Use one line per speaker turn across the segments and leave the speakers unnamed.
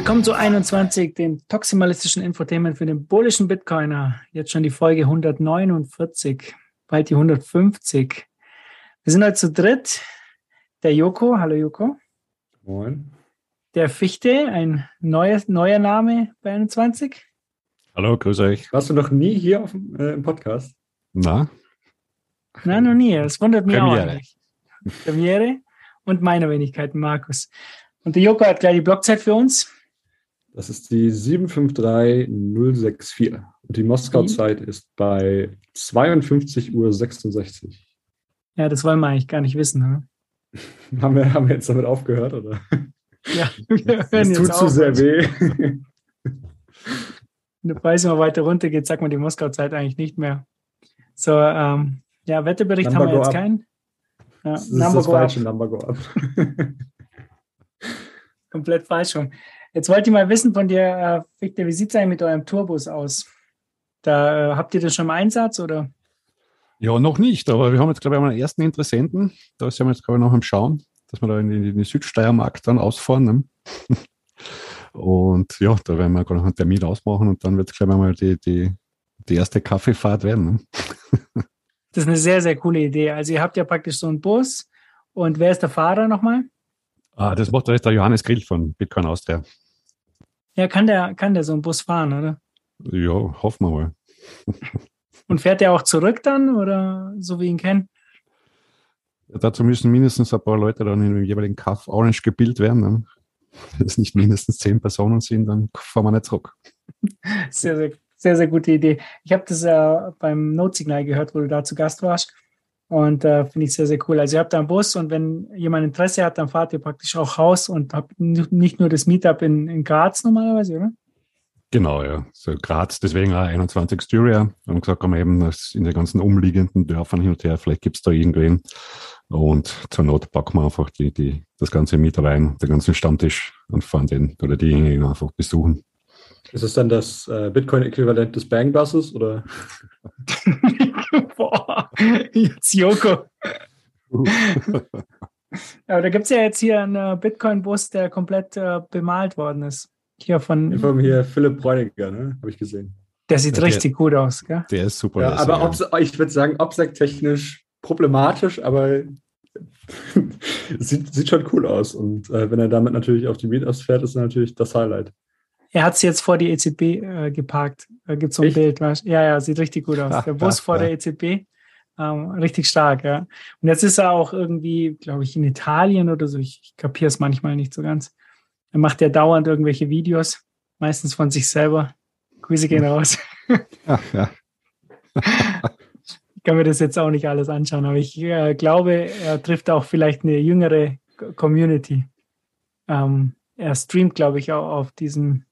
Willkommen zu 21, dem toximalistischen Infotainment für den bullischen Bitcoiner. Jetzt schon die Folge 149, bald die 150. Wir sind heute zu dritt. Der Joko, hallo Joko.
Moin.
Der Fichte, ein neues, neuer Name bei 21.
Hallo, grüß euch.
Warst du noch nie hier auf, dem, äh, im Podcast?
Na?
Nein, noch nie. Das wundert mich
Premiere.
auch eigentlich. Premiere und meine Wenigkeit, Markus. Und der Joko hat gleich die Blockzeit für uns.
Das ist die 753064. Und die Moskau-Zeit ist bei 52.66 Uhr.
Ja, das wollen wir eigentlich gar nicht wissen. Ne?
Haben wir, haben wir jetzt damit aufgehört, oder?
Ja, wir hören
Das
jetzt
tut zu sehr weh.
Wenn der Preis immer weiter runter geht, sagt man die Moskau-Zeit eigentlich nicht mehr. So, ähm, ja, Wettebericht
Number
haben wir jetzt
up.
keinen. Ja,
Das ist
Number
das
go up.
falsche Number Go Up.
Komplett falsch rum. Jetzt wollte ich mal wissen von dir, äh, Victor, wie sieht es eigentlich mit eurem Tourbus aus? Da äh, habt ihr das schon im Einsatz oder?
Ja, noch nicht, aber wir haben jetzt, glaube ich, einen ersten Interessenten. Da sind wir jetzt, glaube ich, noch am Schauen, dass wir da in in die Südsteiermark dann ausfahren. Ne? Und ja, da werden wir gerade noch einen Termin ausmachen und dann wird es, glaube ich, mal die, die, die erste Kaffeefahrt werden. Ne?
Das ist eine sehr, sehr coole Idee. Also ihr habt ja praktisch so einen Bus und wer ist der Fahrer nochmal?
Ah, das macht jetzt der Johannes Grill von Bitcoin Austria.
Ja, kann der, kann der so einen Bus fahren, oder?
Ja, hoffen wir mal.
Und fährt der auch zurück dann oder so wie ihn kennen?
Dazu müssen mindestens ein paar Leute dann in dem jeweiligen Kaff Orange gebildet werden. Ne? Wenn es nicht mindestens zehn Personen sind, dann fahren wir nicht zurück.
Sehr, sehr, sehr, sehr gute Idee. Ich habe das äh, beim Notsignal gehört, wo du da zu Gast warst. Und äh, finde ich sehr, sehr cool. Also ihr habt da einen Bus und wenn jemand Interesse hat, dann fahrt ihr praktisch auch raus und habt nicht nur das Meetup in, in Graz normalerweise, oder?
Genau, ja. So Graz, deswegen auch 21 Styria. Wir haben gesagt, haben wir eben dass in den ganzen umliegenden Dörfern hin und her, vielleicht gibt's da irgendwen. Und zur Not packen wir einfach die, die, das ganze Miet rein, den ganzen Stammtisch und fahren den oder diejenigen einfach besuchen.
Ist es dann das äh, Bitcoin-Äquivalent des Bang-Buses? Oder?
Jetzt Joko. Aber da gibt es ja jetzt hier einen äh, Bitcoin-Bus, der komplett äh, bemalt worden ist. Hier von,
Von hier Philipp Bräuniger, ne? Habe ich gesehen.
der sieht
Ja, der-
richtig gut aus, gell?
Der ist super.
Ja,
lässig,
aber
ja.
ob's, ich würde sagen, obsec-technisch problematisch, aber sieht, sieht schon cool aus. Und äh, wenn er damit natürlich auf die Meetups fährt, ist er natürlich das Highlight.
Er hat es jetzt vor die EZB äh, geparkt. Da gibt es so ein
Echt?
Bild. Weißt? Ja, ja, sieht richtig gut aus. Der Bus vor
Ja.
der EZB. Ähm, richtig stark, ja. Und jetzt ist er auch irgendwie, glaube ich, in Italien oder so. Ich, ich kapiere es manchmal nicht so ganz. Er macht ja dauernd irgendwelche Videos, meistens von sich selber. Grüße gehen raus.
Ja, ja.
Ich kann mir das jetzt auch nicht alles anschauen, aber ich äh, glaube, er trifft auch vielleicht eine jüngere Community. Ähm, er streamt, glaube ich, auch auf diesem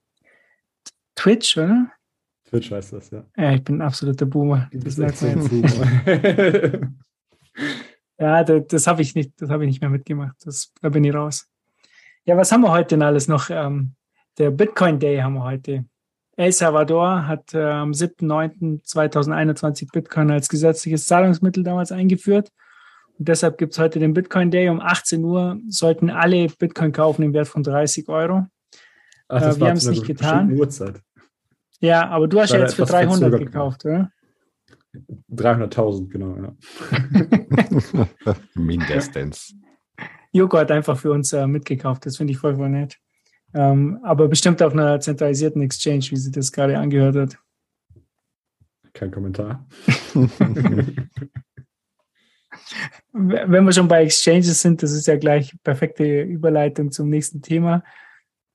Twitch, oder?
Twitch heißt das, ja.
Ja, ich bin ein absoluter Boomer. Das merkt man jetzt.
Boomer.
Ja, das, das habe ich nicht, das habe ich nicht mehr mitgemacht. Das, da bin ich raus. Ja, was haben wir heute denn alles noch? Ähm, der Bitcoin Day haben wir heute. El Salvador hat äh, am 7.9.2021 Bitcoin als gesetzliches Zahlungsmittel damals eingeführt. Und deshalb gibt es heute den Bitcoin Day. Um 18 Uhr sollten alle Bitcoin kaufen im Wert von 30 Euro.
Ach,
Äh, wir
war
haben's
zu einer
nicht getan.
Uhrzeit.
Ja, aber du hast ja jetzt für
etwas
300
verzögert
gekauft, oder?
300.000, genau. Ja.
Mindestens.
Joko hat einfach für uns äh, mitgekauft. Das finde ich voll, voll nett. Ähm, aber bestimmt auf einer zentralisierten Exchange, wie sie das gerade angehört hat.
Kein Kommentar.
Wenn wir schon bei Exchanges sind, das ist ja gleich perfekte Überleitung zum nächsten Thema.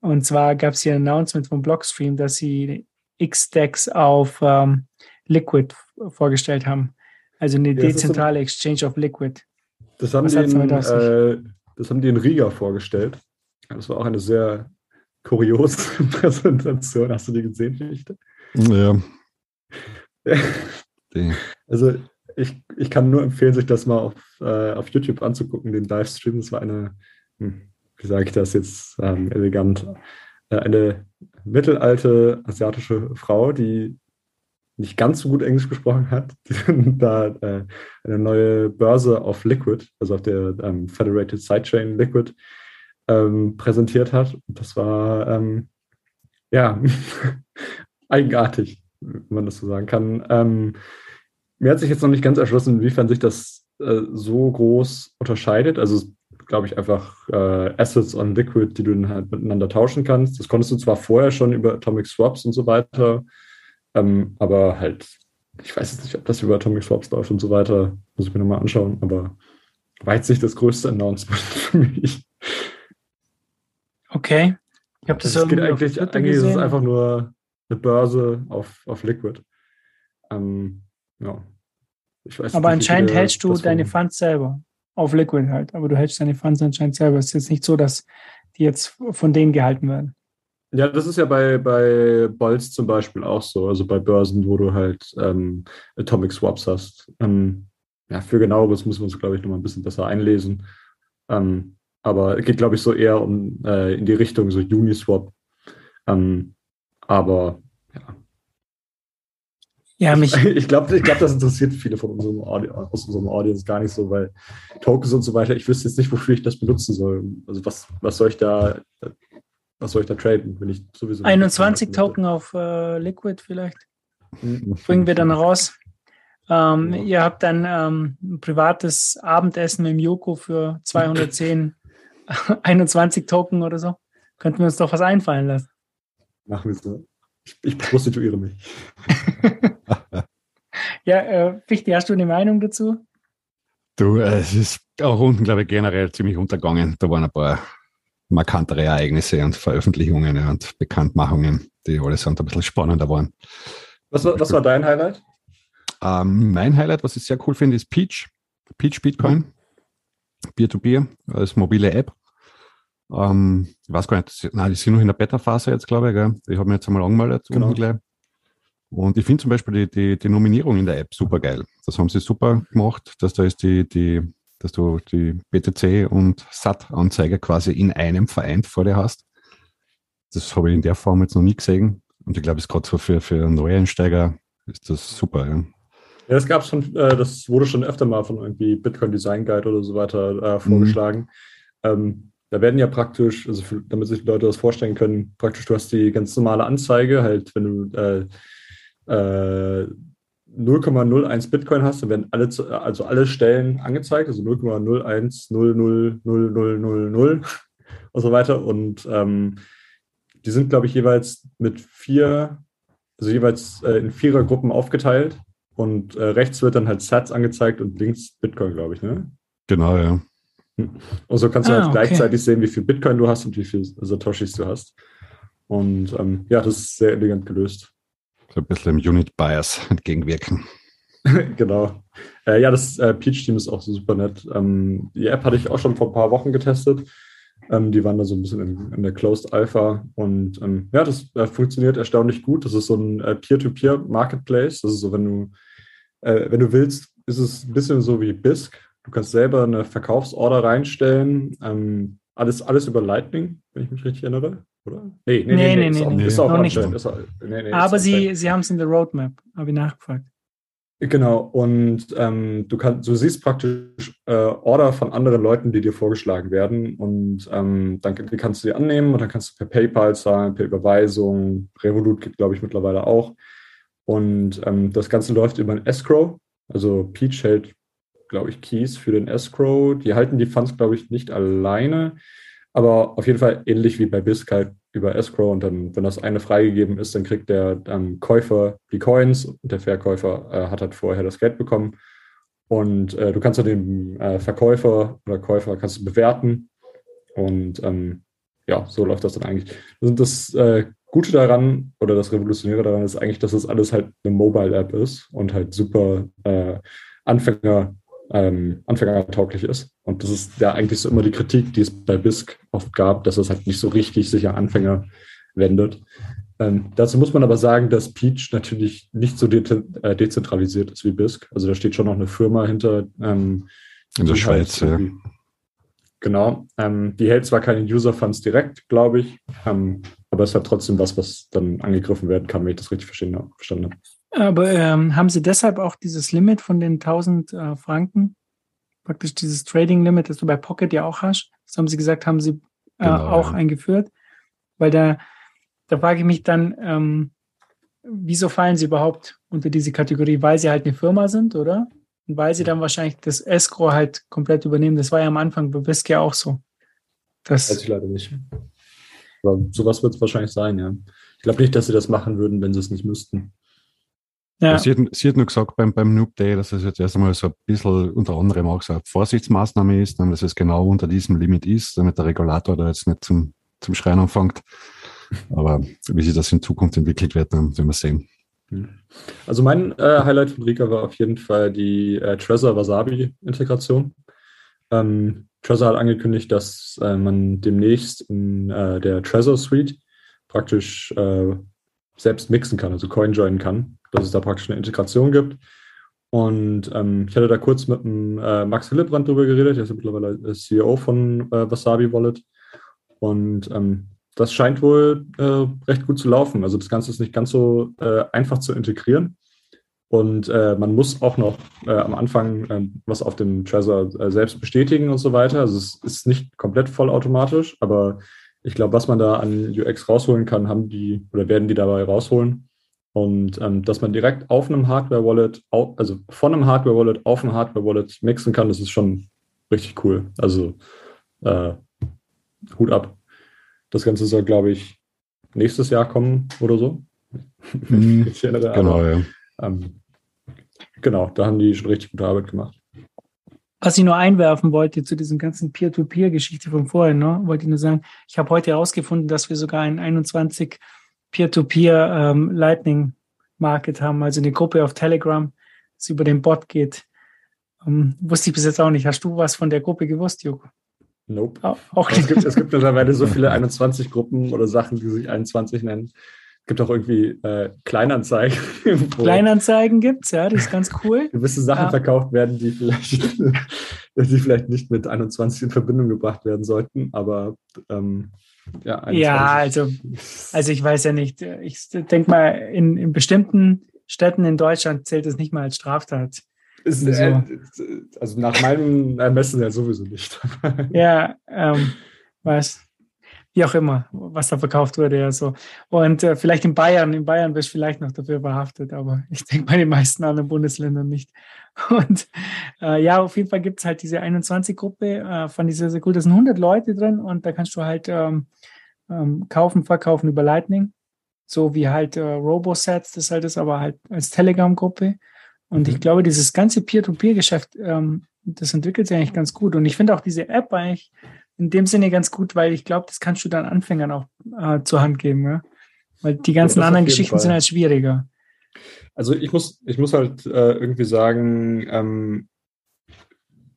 Und zwar gab es hier ein Announcement vom Blockstream, dass sie X-Stacks auf ähm, Liquid vorgestellt haben. Also eine
Ja,
dezentrale Exchange auf Liquid.
Das haben,
Was
die in, äh, das haben die in Riga vorgestellt. Das war auch eine sehr kuriose Präsentation. Hast du die gesehen, Fichte?
Ja.
Also ich, ich kann nur empfehlen, sich das mal auf, äh, auf YouTube anzugucken, den Livestream. Das war eine, hm, wie sage ich das jetzt ähm, elegant, äh, eine mittelalte asiatische Frau, die nicht ganz so gut Englisch gesprochen hat, da äh, eine neue Börse auf Liquid, also auf der ähm, Federated Sidechain Liquid, ähm, präsentiert hat. Und das war ähm, ja eigenartig, wenn man das so sagen kann. Ähm, mir hat sich jetzt noch nicht ganz erschlossen, inwiefern sich das äh, so groß unterscheidet. Also glaube ich, einfach äh, Assets on Liquid, die du dann halt miteinander tauschen kannst. Das konntest du zwar vorher schon über Atomic Swaps und so weiter, ähm, aber halt, ich weiß jetzt nicht, ob das über Atomic Swaps läuft und so weiter. Muss ich mir nochmal anschauen, aber war jetzt nicht das größte Announcement für mich.
Okay. Ich habe das, das
geht eigentlich, eigentlich ist es einfach nur eine Börse auf, auf Liquid. Ähm, ja.
aber anscheinend hältst du deine Funds selber auf Liquid halt. Aber du hältst deine Funds anscheinend selber. Es ist jetzt nicht so, dass die jetzt von denen gehalten werden.
Ja, das ist ja bei, bei Bolz zum Beispiel auch so. Also bei Börsen, wo du halt ähm, Atomic Swaps hast. Ähm, ja, für genaueres müssen wir uns, glaube ich, nochmal ein bisschen besser einlesen. Ähm, aber geht, glaube ich, so eher um äh, in die Richtung so Uniswap. Ähm, aber ja,
ja, mich.
Ich glaube, ich glaub, das interessiert viele von unserem Audi aus unserem Audience gar nicht so, weil Tokens und so weiter, ich wüsste jetzt nicht, wofür ich das benutzen soll. Also was, was soll ich da, was soll ich da traden, wenn ich sowieso.
21 Token auf äh, Liquid vielleicht. Mhm. Bringen wir dann raus. Ähm, ja. Ihr habt dann ähm, ein privates Abendessen mit Joko für 210, 21 Token oder so. Könnten wir uns doch was einfallen lassen.
Machen wir so. Ich, ich prostituiere mich.
ja, äh, Fichte, hast du eine Meinung dazu?
Du, äh, es ist auch unten, glaube ich, generell ziemlich untergangen. Da waren ein paar markantere Ereignisse und Veröffentlichungen und Bekanntmachungen, die allesamt ein bisschen spannender waren.
Was, was war dein Highlight?
Ähm, mein Highlight, was ich sehr cool finde, ist Peach. Peach Bitcoin. Peer-to-Peer als mobile App. Ähm, ich weiß gar nicht, nein, die sind noch in der Beta-Phase jetzt, glaube ich. Gell? Ich habe mir jetzt einmal angemeldet. Genau. Und ich finde zum Beispiel die, die, die, Nominierung in der App super geil. Das haben sie super gemacht, dass da ist die, die, dass du die BTC und SAT-Anzeige quasi in einem vereint vor dir hast. Das habe ich in der Form jetzt noch nie gesehen. Und ich glaube, es ist gerade so für, für Neueinsteiger ist das super. Ja.
Ja, das gab schon, äh, das wurde schon öfter mal von irgendwie Bitcoin Design Guide oder so weiter äh, vorgeschlagen. Mhm. Ähm, da werden ja praktisch, also für, damit sich die Leute das vorstellen können, praktisch du hast die ganz normale Anzeige, halt wenn du äh, äh, 0,01 Bitcoin hast, dann werden alle, also alle Stellen angezeigt, also 0,01000000 und so weiter. Und ähm, die sind, glaube ich, jeweils mit vier, also jeweils äh, in vierer Gruppen aufgeteilt. Und äh, rechts wird dann halt Sats angezeigt und links Bitcoin, glaube ich, ne?
Genau, ja.
Und so kannst du ah, halt okay. gleichzeitig sehen, wie viel Bitcoin du hast und wie viel Satoshis du hast. Und ähm, ja, das ist sehr elegant gelöst.
So ein bisschen im Unit Bias entgegenwirken.
genau. Äh, ja, das äh, Peach-Team ist auch super nett. Ähm, die App hatte ich auch schon vor ein paar Wochen getestet. Ähm, die waren da so ein bisschen in, in der Closed Alpha. Und ähm, ja, das äh, funktioniert erstaunlich gut. Das ist so ein äh, Peer-to-Peer-Marketplace. Das ist so, wenn du, äh, wenn du willst, ist es ein bisschen so wie BISC. Du kannst selber eine Verkaufsorder reinstellen. Ähm, alles, alles über Lightning, wenn ich mich richtig erinnere, oder?
Nee, nee, nee, nee, nee, nee, ist auch, nee. Ist auch nicht. Ist auch, nee, nee, Aber sie, sie haben es in der Roadmap, habe ich nachgefragt.
Genau, und ähm, du, kannst, du siehst praktisch äh, Order von anderen Leuten, die dir vorgeschlagen werden. Und ähm, dann die kannst du die annehmen und dann kannst du per PayPal zahlen, per Überweisung. Revolut geht, glaube ich, mittlerweile auch. Und ähm, das Ganze läuft über ein Escrow. Also Peach hält glaube ich, Keys für den Escrow. Die halten die Funds, glaube ich, nicht alleine, aber auf jeden Fall ähnlich wie bei BISC halt über Escrow. Und dann, wenn das eine freigegeben ist, dann kriegt der ähm, Käufer die Coins und der Verkäufer äh, hat halt vorher das Geld bekommen. Und äh, du kannst dann den äh, Verkäufer oder Käufer kannst du bewerten. Und ähm, ja, so läuft das dann eigentlich. Und das äh, Gute daran oder das Revolutionäre daran ist eigentlich, dass das alles halt eine Mobile-App ist und halt super äh, Anfänger ähm, anfängertauglich ist. Und das ist ja eigentlich so immer die Kritik, die es bei BISC oft gab, dass es halt nicht so richtig sich an Anfänger wendet. Ähm, dazu muss man aber sagen, dass Peach natürlich nicht so de äh, dezentralisiert ist wie BISC. Also da steht schon noch eine Firma hinter. Ähm,
In der Schweiz, ja.
Genau. Ähm, die hält zwar keine User-Funds direkt, glaube ich, ähm, aber es hat trotzdem was, was dann angegriffen werden kann, wenn ich das richtig verstanden habe.
Aber ähm, haben Sie deshalb auch dieses Limit von den 1000 äh, Franken, praktisch dieses Trading-Limit, das du bei Pocket ja auch hast? Das haben Sie gesagt, haben Sie äh,
Genau,
auch
ja.
eingeführt? Weil da, da frage ich mich dann, ähm, wieso fallen Sie überhaupt unter diese Kategorie? Weil Sie halt eine Firma sind, oder? Und weil Sie dann wahrscheinlich das Escrow halt komplett übernehmen. Das war ja am Anfang bei Whiskey auch so.
Weiß
Das,
ich leider nicht. Aber sowas wird es wahrscheinlich sein, ja. Ich glaube nicht, dass sie das machen würden, wenn sie es nicht müssten.
Ja,
Sie, hat, sie hat nur gesagt beim, beim Noob Day, dass es jetzt erst einmal so ein bisschen unter anderem auch so eine Vorsichtsmaßnahme ist, nämlich dass es genau unter diesem Limit ist, damit der Regulator da jetzt nicht zum, zum Schreien anfängt. Aber wie sich das in Zukunft entwickelt wird, dann werden wir sehen.
Also mein äh, Highlight von Rika war auf jeden Fall die äh, Trezor Wasabi Integration. Ähm, Trezor hat angekündigt, dass äh, man demnächst in äh, der Trezor Suite praktisch äh, selbst mixen kann, also Coin joinen kann, dass es da praktisch eine Integration gibt. Und ähm, ich hatte da kurz mit dem äh, Max Hillebrand drüber geredet, der ist ja mittlerweile CEO von äh, Wasabi Wallet. Und ähm, das scheint wohl äh, recht gut zu laufen. Also das Ganze ist nicht ganz so äh, einfach zu integrieren. Und äh, man muss auch noch äh, am Anfang äh, was auf dem Trezor selbst bestätigen und so weiter. Also es ist nicht komplett vollautomatisch, aber ich glaube, was man da an UX rausholen kann, haben die oder werden die dabei rausholen. Und ähm, dass man direkt auf einem Hardware-Wallet, also von einem Hardware-Wallet auf ein Hardware-Wallet mixen kann, das ist schon richtig cool. Also äh, Hut ab. Das Ganze soll, glaube ich, nächstes Jahr kommen oder so.
Mhm,
Ich erinnere,
Genau,
aber,
ja.
ähm, genau, da haben die schon richtig gute Arbeit gemacht.
Was ich nur einwerfen wollte zu diesem ganzen Peer-to-Peer-Geschichte von vorhin, ne, wollte ich nur sagen, ich habe heute herausgefunden, dass wir sogar ein 21 Peer-to-Peer ähm, Lightning Market haben, also eine Gruppe auf Telegram, das über den Bot geht. Ähm, wusste ich bis jetzt auch nicht. Hast du was von der Gruppe gewusst, Joko?
Nope.
Auch, auch
Es gibt, es gibt mittlerweile so viele 21-Gruppen oder Sachen, die sich 21 nennen. Es gibt auch irgendwie äh, Kleinanzeigen,
Kleinanzeigen gibt's, ja, das ist ganz cool.
gewisse Sachen
Ja.
verkauft werden, die vielleicht, die vielleicht nicht mit 21 in Verbindung gebracht werden sollten. Aber ähm, ja, 21.
Ja, also, also ich weiß ja nicht. Ich denke mal, in, in bestimmten Städten in Deutschland zählt es nicht mal als Straftat.
Ist,
so.
äh, also nach meinem Ermessen ja sowieso nicht.
Ja, ähm, was, wie auch immer, was da verkauft wurde, ja so. Und äh, vielleicht in Bayern, in Bayern wirst du vielleicht noch dafür verhaftet, aber ich denke bei den meisten anderen Bundesländern nicht. Und äh, ja, auf jeden Fall gibt es halt diese 21-Gruppe, äh, fand ich sehr, sehr cool. Da sind 100 Leute drin und da kannst du halt ähm, ähm, kaufen, verkaufen über Lightning. So wie halt äh, Robosets, das halt ist, aber halt als Telegram-Gruppe. Und ich
Mhm.
glaube, dieses ganze Peer-to-Peer-Geschäft, ähm, das entwickelt sich eigentlich ganz gut. Und ich finde auch diese App eigentlich in dem Sinne ganz gut, weil ich glaube, das kannst du dann Anfängern auch äh, zur Hand geben. Ja? Weil die ganzen
auf
anderen Geschichten
Fall.
sind halt schwieriger.
Also ich muss, ich muss halt äh, irgendwie sagen, ähm,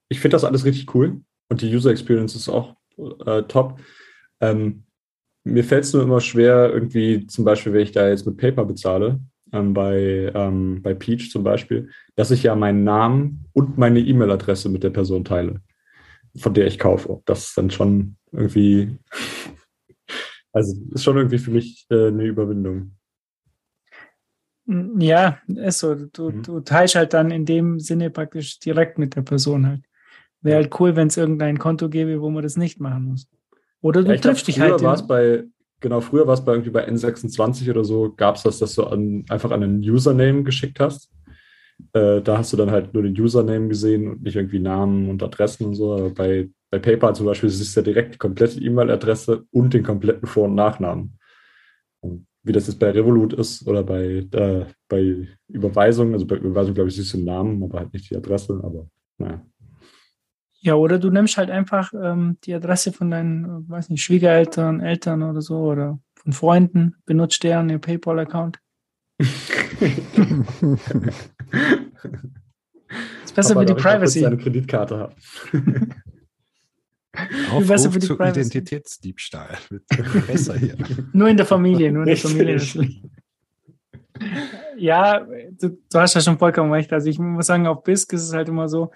ich finde das alles richtig cool und die User Experience ist auch äh, top. Ähm, mir fällt es nur immer schwer, irgendwie zum Beispiel, wenn ich da jetzt mit Paper bezahle, ähm, bei, ähm, bei Peach zum Beispiel, dass ich ja meinen Namen und meine E-Mail-Adresse mit der Person teile, von der ich kaufe. Das ist dann schon irgendwie, also ist schon irgendwie für mich äh, eine Überwindung.
Ja, ist so. Du,
Mhm.
du teilst halt dann in dem Sinne praktisch direkt mit der Person halt. Wäre halt cool, wenn es irgendein Konto gäbe, wo man das nicht machen muss. Oder du
Ja,
triffst dich
früher
halt.
war es bei, genau, früher war es bei irgendwie bei N26 oder so, gab es das, dass du an, einfach an einen Username geschickt hast. Äh, da hast du dann halt nur den Username gesehen und nicht irgendwie Namen und Adressen und so. Aber bei, bei PayPal zum Beispiel siehst du ja direkt die komplette E-Mail-Adresse und den kompletten Vor- und Nachnamen. Und wie das jetzt bei Revolut ist oder bei, äh, bei Überweisung, also bei Überweisung, glaube ich, siehst du den Namen, aber halt nicht die Adresse, aber naja.
Ja, oder du nimmst halt einfach ähm, die Adresse von deinen, weiß nicht, Schwiegereltern, Eltern oder so oder von Freunden, benutzt deren ihr PayPal-Account. Ist besser für die
darf ich
Privacy.
Deine Kreditkarte haben.
besser für
Aufruf
die
zu
Privacy.
Identitätsdiebstahl. Wird besser hier.
Nur in der Familie, nur in der. Familie. Ja, du, du hast ja schon vollkommen recht. Also ich muss sagen, auf BISC ist es halt immer so,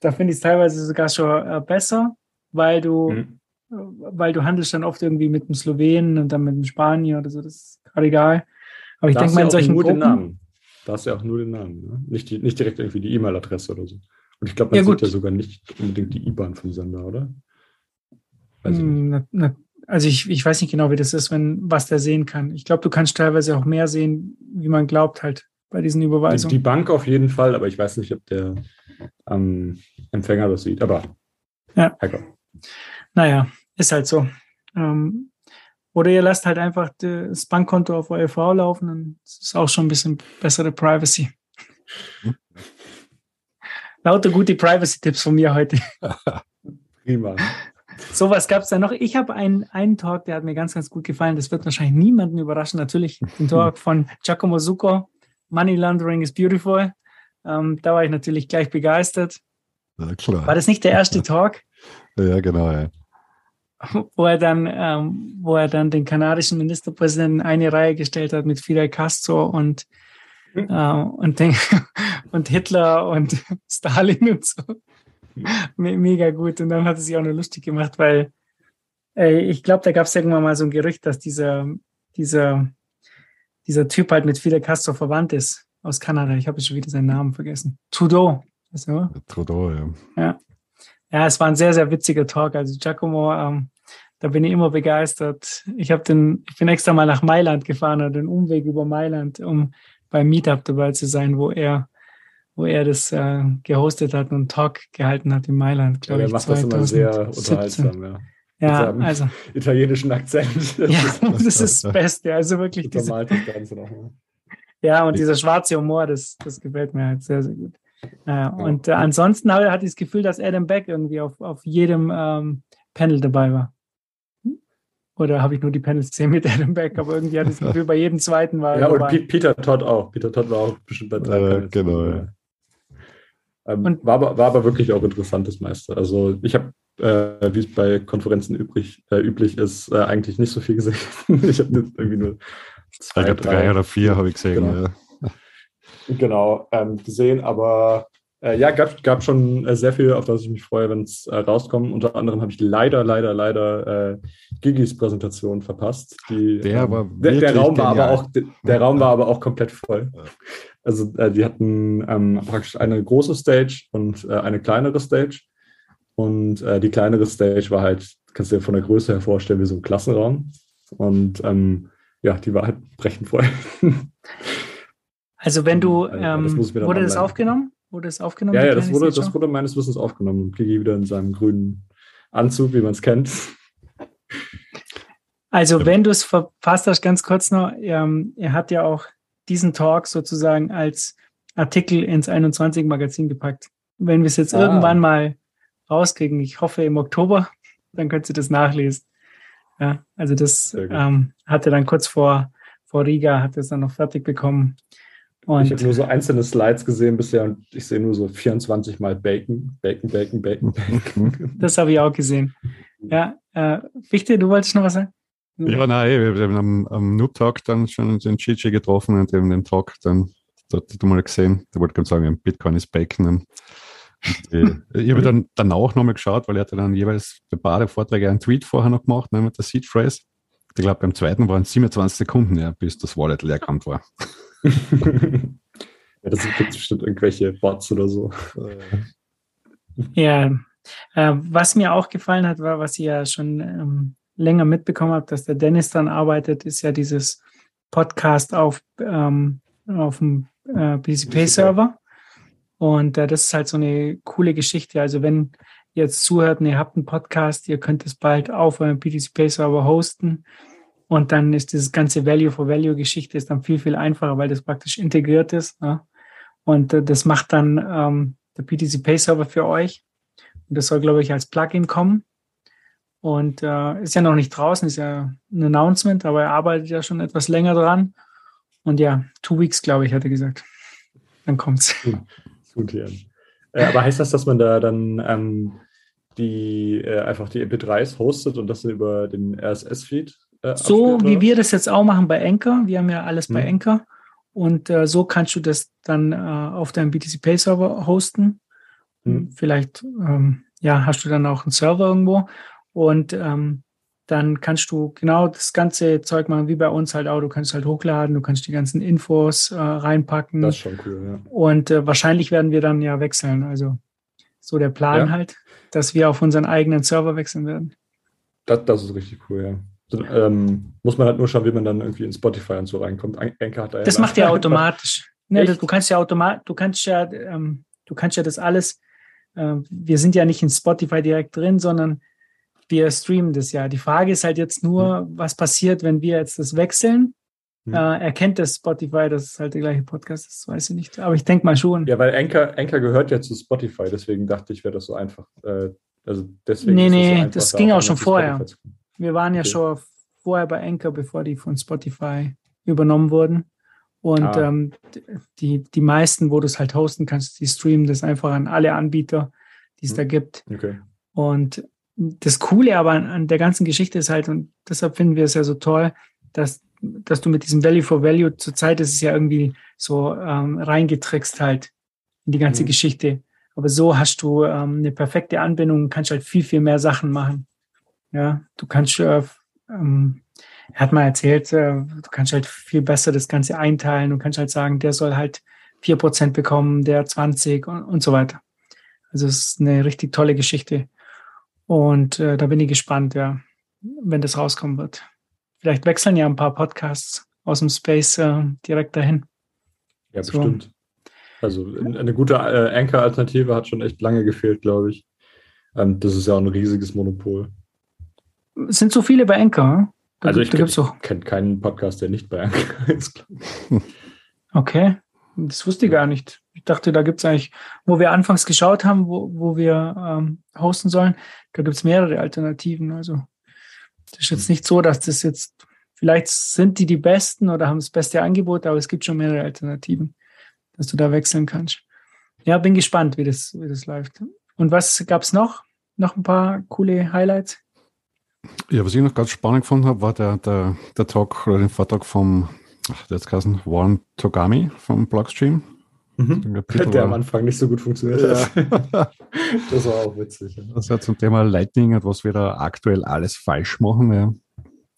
da finde ich es teilweise sogar schon äh, besser, weil du,
Mhm.
weil du handelst dann oft irgendwie mit dem Slowenen und dann mit dem Spanier oder so, das ist gerade egal. Aber ich denke mal in
auch
solchen
nur den
Gruppen,
Namen. Da du ja auch nur den Namen, ne? nicht, die, nicht direkt irgendwie die E-Mail-Adresse oder so. Und ich glaube, man
Ja,
sieht ja sogar nicht unbedingt die IBAN vom Sender, oder? Weiß ich.
Hm, na, na, also ich, ich weiß nicht genau, wie das ist, wenn was der sehen kann. Ich glaube, du kannst teilweise auch mehr sehen, wie man glaubt, halt bei diesen
Die,
Überweisungen.
die Bank auf jeden Fall, aber ich weiß nicht, ob der ähm, Empfänger das sieht. Aber
Ja.
Hacker.
Naja, ist halt so. Ähm, oder ihr lasst halt einfach das Bankkonto auf eure Frau laufen, dann ist auch schon ein bisschen bessere Privacy. Lauter gute Privacy-Tipps von mir heute.
Prima.
Sowas gab es da noch. Ich habe einen, einen Talk, der hat mir ganz, ganz gut gefallen. Das wird wahrscheinlich niemanden überraschen. Natürlich den Talk von Giacomo Zucco. Money Laundering is Beautiful. Ähm, da war ich natürlich gleich begeistert.
Ja, klar.
War das nicht der erste Talk?
Ja, genau, ja.
Wo er dann, ähm, wo er dann den kanadischen Ministerpräsidenten in eine Reihe gestellt hat mit Fidel Castro und äh, und, den, und Hitler und Stalin und so. Me mega gut. Und dann hat er sich auch nur lustig gemacht, weil äh, ich glaube, da gab es irgendwann mal so ein Gerücht, dass dieser, dieser, dieser Typ halt mit Fidel Castro verwandt ist aus Kanada. Ich habe schon wieder seinen Namen vergessen. Trudeau. Weißt du?
Trudeau, ja.
Ja, es war ein sehr, sehr witziger Talk. Also Giacomo, ähm, da bin ich immer begeistert. Ich habe den, ich bin extra mal nach Mailand gefahren oder den Umweg über Mailand, um beim Meetup dabei zu sein, wo er, wo er das äh, gehostet hat und einen Talk gehalten hat in Mailand, glaube
er
ich.
macht das immer sehr
2017.
unterhaltsam, ja.
Ja, also
Italienischen Akzent.
ja, das ist das Beste. Also wirklich diese,
das Ganze nochmal.
ja, und dieser schwarze Humor, das, das gefällt mir halt sehr, sehr gut. Äh, und äh, ansonsten hatte ich das Gefühl, dass Adam Beck irgendwie auf, auf jedem ähm, Panel dabei war. Oder habe ich nur die Panels gesehen mit Adam Beck, aber irgendwie hatte ich das Gefühl, bei jedem zweiten war
Ja, und
dabei.
Pe- Peter Todd auch. Peter Todd war auch bestimmt bei drei
Äh, genau, ja.
Ähm,
Und-
war, aber, war aber wirklich auch interessantes Meister. Also ich habe, äh, wie es bei Konferenzen übrig, äh, üblich ist, äh, eigentlich nicht so viel gesehen. ich habe irgendwie nur zwei,
Ich glaube, drei oder vier habe ich gesehen.
Genau.
Ja.
genau ähm, gesehen, aber äh, ja, gab, gab schon äh, sehr viel, auf das ich mich freue, wenn es äh, rauskommt. Unter anderem habe ich leider, leider, leider äh, Gigis Präsentation verpasst. Die,
Der
ähm,
war
der, der Raum war aber
genial.
auch der, der Raum war aber auch komplett voll. Also äh, die hatten ähm, praktisch eine große Stage und äh, eine kleinere Stage. Und äh, die kleinere Stage war halt, kannst du dir von der Größe her vorstellen, wie so ein Klassenraum. Und ähm, ja, die war halt brechend voll.
Also wenn du,
das
ähm,
dann
wurde das aufgenommen? Wurde das aufgenommen?
Ja, ja, das wurde, das wurde meines Wissens aufgenommen. Gigi wieder in seinem grünen Anzug, wie man es kennt.
Also, wenn du es verpasst hast, ganz kurz noch, ähm, er hat ja auch diesen Talk sozusagen als Artikel ins 21-Magazin gepackt. Wenn wir es jetzt
Ah.
irgendwann mal rauskriegen, ich hoffe im Oktober, dann könnt ihr das nachlesen. Ja, also das ähm, hat er dann kurz vor, vor Riga, hat er es dann noch fertig bekommen.
Ich
Und
habe nur so einzelne Slides gesehen bisher und ich sehe nur so 24 Mal Bacon, Bacon, Bacon, Bacon, Bacon.
das habe ich auch gesehen. Ja, äh, Fichte, du wolltest noch was sagen?
Ja, nein, wir haben am, am Noob Talk dann schon den Chichi getroffen und eben den Talk dann dort mal gesehen. Der wollte gerade sagen, Bitcoin ist Bacon. Und die, ich habe dann danach nochmal geschaut, weil er hatte dann jeweils bei beide Vorträge einen Tweet vorher noch gemacht, ne, mit der Seed Phrase. Ich glaube, beim zweiten waren es 27 Sekunden, ja, bis das Wallet leer war.
ja, das gibt bestimmt irgendwelche Bots oder so.
Ja, äh, was mir auch gefallen hat, war, was ich ja schon ähm, länger mitbekommen habe, dass der Dennis dran arbeitet, ist ja dieses Podcast auf, ähm, auf dem äh, PCP-Server. Und äh, das ist halt so eine coole Geschichte. Also wenn ihr jetzt zuhört und ihr habt einen Podcast, ihr könnt es bald auf eurem PTCP-Server hosten. Und dann ist dieses ganze Value-for-Value-Geschichte ist dann viel, viel einfacher, weil das praktisch integriert ist. Ne? Und äh, das macht dann ähm, der PTCP-Server für euch. Und das soll, glaube ich, als Plugin kommen. Und äh, ist ja noch nicht draußen, ist ja ein Announcement, aber er arbeitet ja schon etwas länger dran. Und ja, two weeks, glaube ich, hat er gesagt. Dann kommt's.
Gut, ja. Äh, aber heißt das, dass man da dann ähm, die äh, einfach die MP3s hostet und das über den RSS-Feed? Äh,
So wie wir das jetzt auch machen bei Anchor. Wir haben ja alles bei
Mhm.
Anchor. Und äh, so kannst du das dann äh, auf deinem BTC-Pay-Server hosten.
Mhm.
Vielleicht ähm, ja, hast du dann auch einen Server irgendwo. Und ähm, dann kannst du genau das ganze Zeug machen, wie bei uns halt auch. Du kannst halt hochladen, du kannst die ganzen Infos äh, reinpacken.
Das ist schon cool, ja.
Und äh, wahrscheinlich werden wir dann ja wechseln. Also so der Plan
Ja.
halt, dass wir auf unseren eigenen Server wechseln werden.
Das, das ist richtig cool, ja. Ähm, muss man halt nur schauen, wie man dann irgendwie in Spotify und so reinkommt. An- Anchor hat da ja
Das
eine-
macht ja automatisch. Ne, das, du kannst ja automatisch, du kannst ja, ähm, du kannst ja das alles, ähm, wir sind ja nicht in Spotify direkt drin, sondern wir streamen das ja. Die Frage ist halt jetzt nur, was passiert, wenn wir jetzt das wechseln?
Hm.
Äh, erkennt das Spotify, dass es halt der gleiche Podcast ist? Weiß ich nicht. Aber ich denke mal schon.
Ja, weil Anchor, Anchor gehört ja zu Spotify, deswegen dachte ich, wäre das so einfach. Äh, also deswegen
Nee, nee,
so
das
da
ging auch schon vorher. Wir waren ja
Okay.
schon vorher bei Anchor, bevor die von Spotify übernommen wurden. Und
Ah.
ähm, die, die meisten, wo du es halt hosten kannst, die streamen das einfach an alle Anbieter, die es
Hm.
da gibt.
Okay.
Und das Coole aber an, an der ganzen Geschichte ist halt, und deshalb finden wir es ja so toll, dass, dass du mit diesem Value for Value, zurzeit ist es ja irgendwie so ähm, reingetrickst halt in die ganze
Mhm.
Geschichte. Aber so hast du ähm, eine perfekte Anbindung und kannst halt viel, viel mehr Sachen machen. Ja, du kannst, äh, ähm, er hat mal erzählt, äh, du kannst halt viel besser das Ganze einteilen und kannst halt sagen, der soll halt 4% bekommen, der 20 und, und so weiter. Also es ist eine richtig tolle Geschichte. Und äh, da bin ich gespannt, ja, wenn das rauskommen wird. Vielleicht wechseln ja ein paar Podcasts aus dem Space äh, direkt dahin.
Ja,
So.
bestimmt. Also eine gute äh, Anchor-Alternative hat schon echt lange gefehlt, glaube ich. Ähm, das ist ja auch ein riesiges Monopol.
Es sind so viele bei Anchor. hm? Da,
Also
gibt-
ich
auch.
kenne keinen Podcast, der nicht bei Anchor ist. ich.
Okay, das wusste ich gar nicht. Ich dachte, da gibt's eigentlich, wo wir anfangs geschaut haben, wo, wo wir ähm, hosten sollen, da gibt's mehrere Alternativen. Also das ist jetzt nicht so, dass das jetzt, vielleicht sind die die besten oder haben das beste Angebot, aber es gibt schon mehrere Alternativen, dass du da wechseln kannst. Ja, bin gespannt, wie das, wie das läuft. Und was gab's noch? Noch ein paar coole Highlights?
Ja, was ich noch ganz spannend gefunden habe, war der, der, der Talk oder den Vortrag vom, ach, der geheißen, Warren Togami vom Blogstream. Der Titel
Der am
war-
Anfang nicht so gut funktioniert hat. das war auch witzig. Ja.
Das ja zum Thema Lightning und was wir da aktuell alles falsch machen. Ja.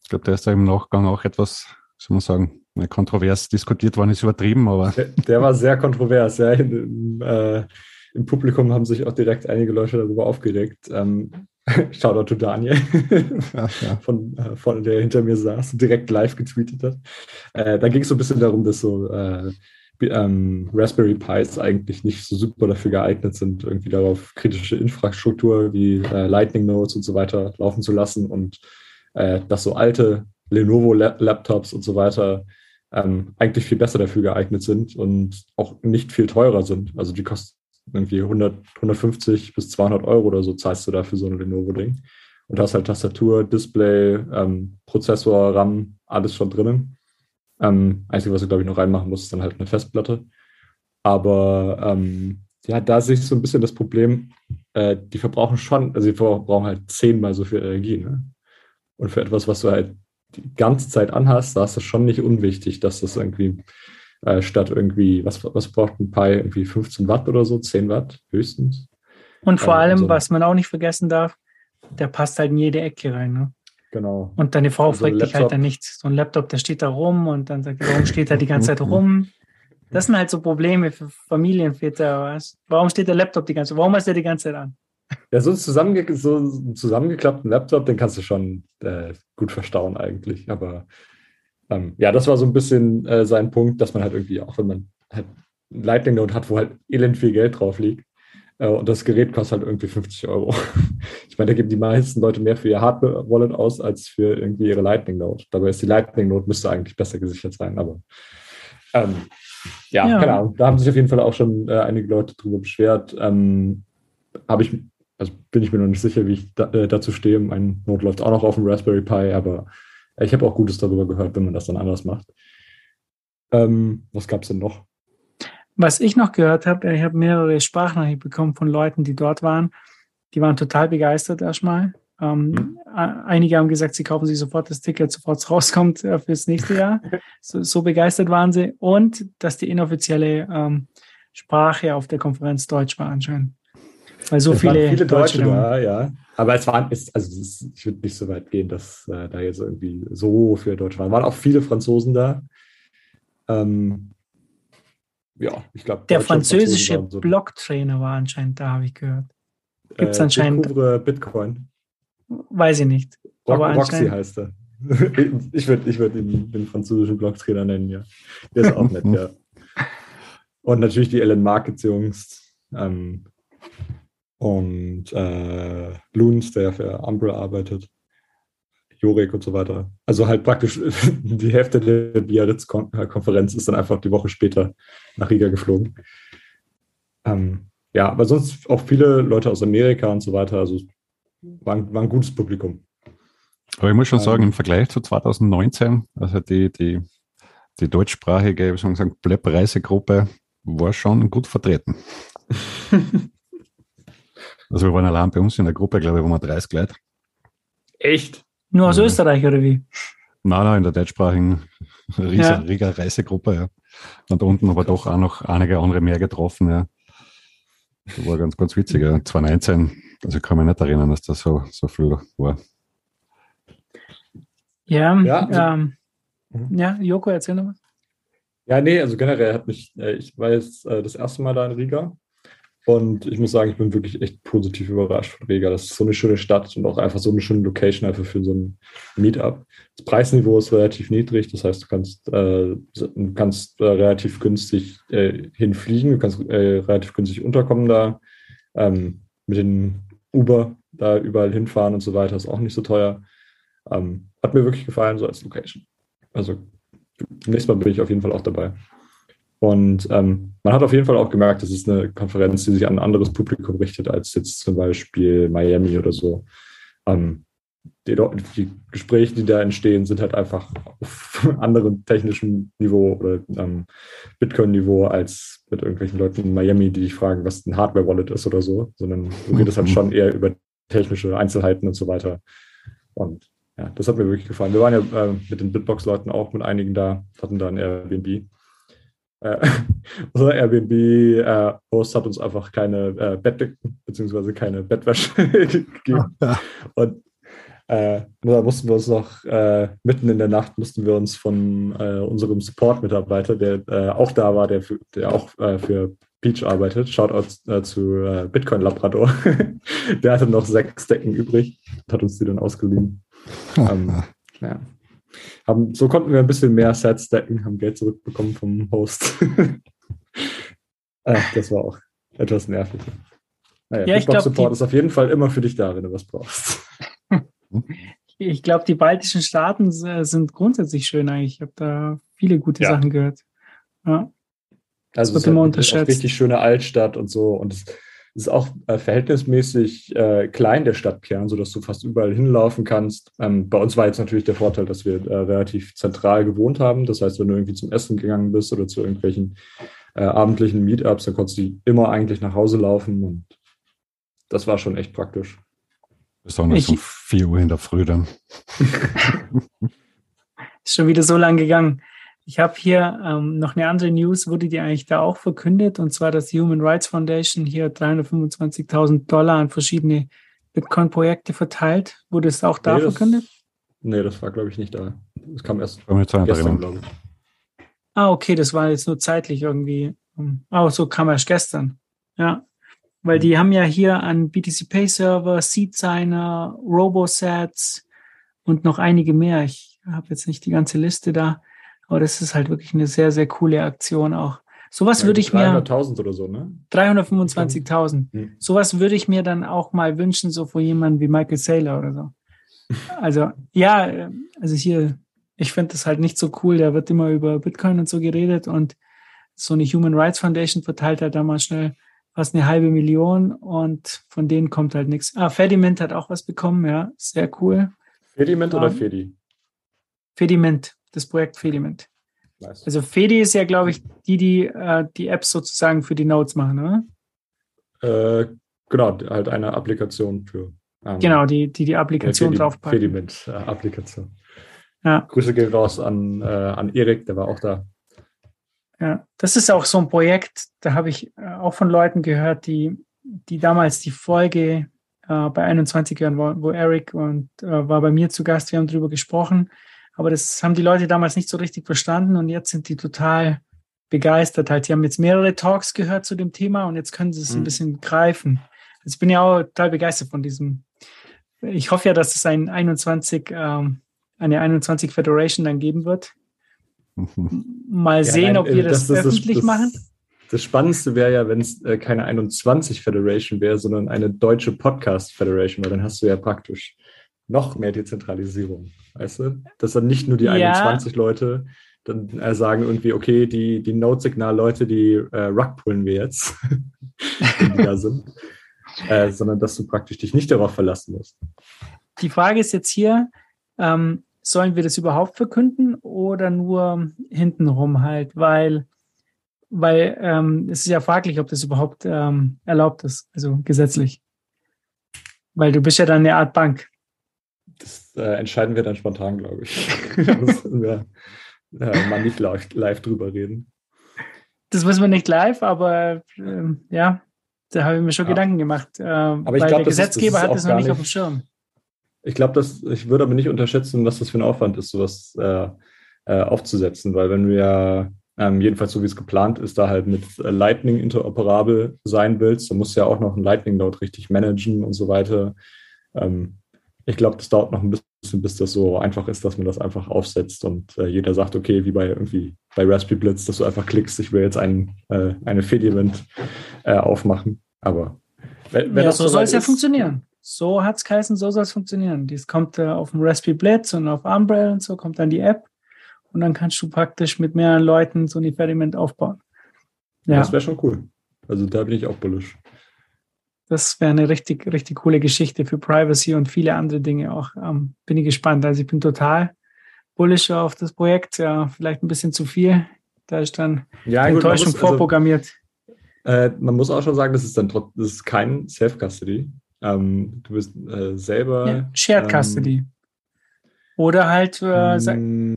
Ich glaube, da ist da im Nachgang auch etwas, soll man sagen, ja, kontrovers diskutiert worden, ist übertrieben, aber
Der, der war sehr kontrovers. Ja. Im, äh, Im Publikum haben sich auch direkt einige Leute darüber aufgeregt. Ähm, Shoutout to Daniel,
ja, ja.
von, äh, von der hinter mir saß direkt live getweetet hat. Äh, da ging es so ein bisschen darum, dass so äh, ähm, Raspberry Pis eigentlich nicht so super dafür geeignet sind, irgendwie darauf kritische Infrastruktur wie äh, Lightning Nodes und so weiter laufen zu lassen und äh, dass so alte Lenovo-Laptops und so weiter ähm, eigentlich viel besser dafür geeignet sind und auch nicht viel teurer sind. Also die kosten irgendwie 100, 150 bis 200 Euro oder so zahlst du dafür so ein Lenovo-Ding. Und hast halt Tastatur, Display, ähm, Prozessor, RAM, alles schon drinnen. Ähm, Einzige, was du, glaube ich, noch reinmachen musst, ist dann halt eine Festplatte. Aber ähm, ja, da sehe ich so ein bisschen das Problem, äh, die verbrauchen schon, also die verbrauchen halt zehnmal so viel Energie. Ne? Und für etwas, was du halt die ganze Zeit anhast, da ist das schon nicht unwichtig, dass das irgendwie äh, statt irgendwie, was, was braucht ein Pi? Irgendwie 15 Watt oder so, 10 Watt höchstens.
Und vor
Ja,
allem,
also-
was man auch nicht vergessen darf, der passt halt in jede Ecke rein. Ne?
Genau.
Und deine Frau
Also
fragt dich halt dann nicht, so ein Laptop, der steht da rum und dann sagt, er, warum steht er die ganze Zeit rum? Das sind halt so Probleme für Familienväter. Was? Warum steht der Laptop die ganze Zeit? Warum ist der die ganze Zeit an?
Ja, so, zusammenge so einen zusammengeklappten Laptop, den kannst du schon äh, gut verstauen eigentlich. Aber ähm, ja, das war so ein bisschen äh, sein Punkt, dass man halt irgendwie, auch wenn man halt ein Lightning Node hat, wo halt elend viel Geld drauf liegt, äh, und das Gerät kostet halt irgendwie 50 Euro. Ich meine, da geben die meisten Leute mehr für ihr Hardware-Wallet aus, als für irgendwie ihre Lightning Node. Dabei ist die Lightning Node müsste eigentlich besser gesichert sein, aber ähm, ja,
Ja.
keine Ahnung. Da haben sich auf jeden Fall auch schon äh, einige Leute drüber beschwert. Ähm, Habe ich, also bin ich mir noch nicht sicher, wie ich da, äh, dazu stehe. Mein Node läuft auch noch auf dem Raspberry Pi, aber ich habe auch Gutes darüber gehört, wenn man das dann anders macht. Ähm, was gab es denn noch?
Was ich noch gehört habe, ich habe mehrere Sprachnachrichten bekommen von Leuten, die dort waren. Die waren total begeistert erstmal. Ähm, a- Einige haben gesagt, sie kaufen sich sofort das Ticket, sofort es rauskommt äh, fürs nächste Jahr. so, so begeistert waren sie. Und dass die inoffizielle ähm, Sprache auf der Konferenz Deutsch war anscheinend. Weil so viele,
viele Deutsche
Deutsche
da, ja. Aber es waren, es, also es ist, ich würde nicht so weit gehen, dass äh, da jetzt irgendwie so viele Deutsche waren. Es waren auch viele Franzosen da. Ähm, ja, ich glaube.
Der französische Blocktrainer war anscheinend da, habe ich gehört. Gibt es äh, anscheinend.
Bitcoin.
Weiß ich nicht.
Rock, aber Roxy heißt er. ich würde ich würd ihn den französischen Blocktrainer nennen, ja. Der ist auch nett, ja. Und natürlich die Ellen Markets Jungs. Ähm, und äh, Loons, der für Umbra arbeitet. Jorik und so weiter. Also halt praktisch die Hälfte der Biarritz-Konferenz ist dann einfach die Woche später nach Riga geflogen. Ähm, ja, aber sonst auch viele Leute aus Amerika und so weiter. Also war ein, war ein gutes Publikum.
Aber ich muss schon ähm, sagen, im Vergleich zu 2019, also die, die, die deutschsprachige, wie soll man sagen, Bleib-Reisegruppe war schon gut vertreten. also wir waren allein bei uns in der Gruppe, glaube ich, wo wir 30 Leute.
Echt?
Nur aus ja. Österreich oder wie?
Nein, nein, in der deutschsprachigen Riga, ja. Reisegruppe, ja. Und unten aber doch auch noch einige andere mehr getroffen, ja. Das war ganz, ganz witzig, ja. 2019, also ich kann mich nicht erinnern, dass das so, so viel war.
Ja, ja, also, ähm, mhm. ja Joko, erzähl nochmal.
Ja, nee, also generell hat mich, äh, ich war jetzt äh, das erste Mal da in Riga und ich muss sagen, ich bin wirklich echt positiv überrascht von Riga. Das ist so eine schöne Stadt und auch einfach so eine schöne Location einfach für so ein Meetup. Das Preisniveau ist relativ niedrig, das heißt, du kannst, äh, du kannst äh, relativ günstig äh, hinfliegen, du kannst äh, relativ günstig unterkommen da. Ähm, mit den Uber da überall hinfahren und so weiter ist auch nicht so teuer. Ähm, hat mir wirklich gefallen, so als Location. Also nächstes Mal bin ich auf jeden Fall auch dabei. Und ähm, man hat auf jeden Fall auch gemerkt, das ist eine Konferenz, die sich an ein anderes Publikum richtet, als jetzt zum Beispiel Miami oder so. Ähm, die, die, Gespräche, die da entstehen, sind halt einfach auf anderem technischen Niveau oder ähm, Bitcoin-Niveau als mit irgendwelchen Leuten in Miami, die dich fragen, was ein Hardware-Wallet ist oder so, sondern du redest halt mhm. schon eher über technische Einzelheiten und so weiter. Und ja, das hat mir wirklich gefallen. Wir waren ja äh, mit den Bitbox-Leuten auch mit einigen da, hatten da ein Airbnb. Äh, unser Airbnb-Host äh, hat uns einfach keine äh, Bettdecken bzw. keine Bettwäsche gegeben. Und äh, da mussten wir uns noch äh, mitten in der Nacht mussten wir uns von äh, unserem Support-Mitarbeiter, der äh, auch da war, der, für, der auch äh, für Peach arbeitet, Shoutout zu Bitcoin Labrador. der hatte noch sechs Decken übrig, hat uns die dann ausgeliehen. ähm, ja. Haben, so konnten wir ein bisschen mehr Sets decken, haben Geld zurückbekommen vom Host. äh, das war auch etwas nervig. Naja, ja, Support ist auf jeden Fall immer für dich da, wenn du was brauchst.
ich glaube, die baltischen Staaten sind grundsätzlich schön eigentlich. Ich habe da viele gute ja. Sachen gehört. Ja.
Das also wird immer halt unterschätzt. Richtig schöne Altstadt und so. Und es ist auch äh, verhältnismäßig äh, klein, der Stadtkern, sodass du fast überall hinlaufen kannst. Ähm, bei uns war jetzt natürlich der Vorteil, dass wir äh, relativ zentral gewohnt haben. Das heißt, wenn du irgendwie zum Essen gegangen bist oder zu irgendwelchen äh, abendlichen Meetups, dann konntest du immer eigentlich nach Hause laufen. Und das war schon echt praktisch.
Besonders ich, um 4 Uhr in der Früh dann.
ist schon wieder so lang gegangen. Ich habe hier ähm, noch eine andere News, wurde die eigentlich da auch verkündet, und zwar, dass die Human Rights Foundation hier 325.000 Dollar an verschiedene Bitcoin-Projekte verteilt. Wurde es auch da nee, verkündet? Das,
nee, das war, glaube ich, nicht da. Das kam erst
gestern, glaube ich.
Ah, okay, das war jetzt nur zeitlich irgendwie. Ah, so kam erst gestern. Ja, weil die haben ja hier an BTC Pay Server, Seed Signer, Robosets und noch einige mehr. Ich habe jetzt nicht die ganze Liste da. Aber das ist halt wirklich eine sehr, sehr coole Aktion auch. Sowas ja, würde ich mir.
300.000 oder so, ne?
325.000. Hm. Sowas würde ich mir dann auch mal wünschen, so vor jemandem wie Michael Saylor oder so. Also, ja, also hier, ich finde das halt nicht so cool. Da wird immer über Bitcoin und so geredet und so eine Human Rights Foundation verteilt halt da mal schnell fast eine halbe Million und von denen kommt halt nichts. Ah, Fediment hat auch was bekommen, ja, sehr cool.
Fediment um, oder Fedi?
Fediment das Projekt Fediment. Nice. Also Fedi ist ja, glaube ich, die, die äh, die Apps sozusagen für die Notes machen, oder?
Äh, genau, halt eine Applikation für.
Ähm, genau, die die, die Applikation
Fedi,
draufpacken.
Fediment-Applikation. Äh, ja. Grüße gehen raus an, äh, an Erik, der war auch da.
Ja, das ist auch so ein Projekt, da habe ich äh, auch von Leuten gehört, die die damals die Folge äh, bei 21 Jahren, wo, wo Eric und war bei mir zu Gast, wir haben darüber gesprochen, aber das haben die Leute damals nicht so richtig verstanden und jetzt sind die total begeistert halt. Die haben jetzt mehrere Talks gehört zu dem Thema und jetzt können sie es mhm. ein bisschen greifen. Jetzt bin ich auch total begeistert von diesem. Ich hoffe ja, dass es ein 21, ähm, eine 21 Federation dann geben wird. Mal sehen, ja, nein, ob wir das, das öffentlich das, machen.
Das Spannendste wäre ja, wenn es äh, keine 21 Federation wäre, sondern eine deutsche Podcast Federation, weil dann hast du ja praktisch noch mehr Dezentralisierung. Weißt du? Dass dann nicht nur die ja. 21 Leute dann äh, sagen irgendwie, okay, die, die Note-Signal-Leute, die äh, rugpullen wir jetzt, die da sind, äh, sondern dass du praktisch dich nicht darauf verlassen musst.
Die Frage ist jetzt hier, ähm, sollen wir das überhaupt verkünden oder nur hintenrum halt, weil, weil ähm, es ist ja fraglich, ob das überhaupt ähm, erlaubt ist, also gesetzlich. Weil du bist ja dann eine Art Bank.
Das äh, entscheiden wir dann spontan, glaube ich. das, ja äh, mal nicht live, live drüber reden.
Das müssen wir nicht live, aber äh, ja, da habe ich mir schon ja. Gedanken gemacht. Äh,
aber ich glaube,
der Gesetzgeber ist, hat das noch nicht auf dem Schirm.
Ich glaube, ich würde aber nicht unterschätzen, was das für ein Aufwand ist, sowas äh, äh, aufzusetzen, weil wenn du ja ähm, jedenfalls so wie es geplant ist, da halt mit äh, Lightning interoperabel sein willst, dann musst du ja auch noch ein Lightning-Node richtig managen und so weiter. Ähm, ich glaube, das dauert noch ein bisschen, bis das so einfach ist, dass man das einfach aufsetzt und äh, jeder sagt, okay, wie bei irgendwie bei Raspberry Blitz, dass du einfach klickst, ich will jetzt ein, äh, eine Fediment äh, aufmachen. Aber
wenn, wenn ja, so soll es ja funktionieren. So hat es geheißen, so soll es funktionieren. Dies kommt äh, auf dem Raspberry Blitz und auf Umbrella und so kommt dann die App und dann kannst du praktisch mit mehreren Leuten so ein Experiment aufbauen.
Ja. Das wäre schon cool. Also da bin ich auch bullisch.
Das wäre eine richtig, richtig coole Geschichte für Privacy und viele andere Dinge auch. Ähm, bin ich gespannt. Also ich bin total bullish auf das Projekt. Ja, vielleicht ein bisschen zu viel. Da ist dann ja, Enttäuschung muss, also vorprogrammiert.
Also, äh, man muss auch schon sagen, das ist dann das ist kein Self-Custody. Ähm, du bist äh, selber. Ja,
Shared ähm, Custody. Oder halt. Äh,
mm,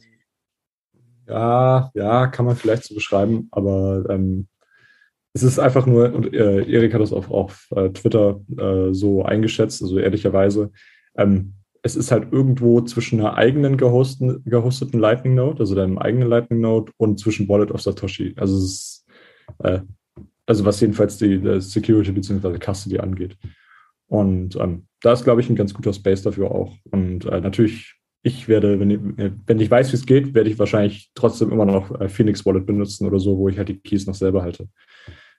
ja, ja, kann man vielleicht so beschreiben, aber ähm, es ist einfach nur, und äh, Erik hat das auf, auf äh, Twitter äh, so eingeschätzt, also ehrlicherweise, ähm, es ist halt irgendwo zwischen einer eigenen gehosten, gehosteten Lightning Node, also deinem eigenen Lightning Node, und zwischen Wallet of Satoshi. Also es ist, äh, also was jedenfalls die, Security bzw. Custody angeht. Und ähm, da ist, glaube ich, ein ganz guter Space dafür auch. Und äh, natürlich, ich werde, wenn ich, wenn ich weiß, wie es geht, werde ich wahrscheinlich trotzdem immer noch äh, Phoenix Wallet benutzen oder so, wo ich halt die Keys noch selber halte.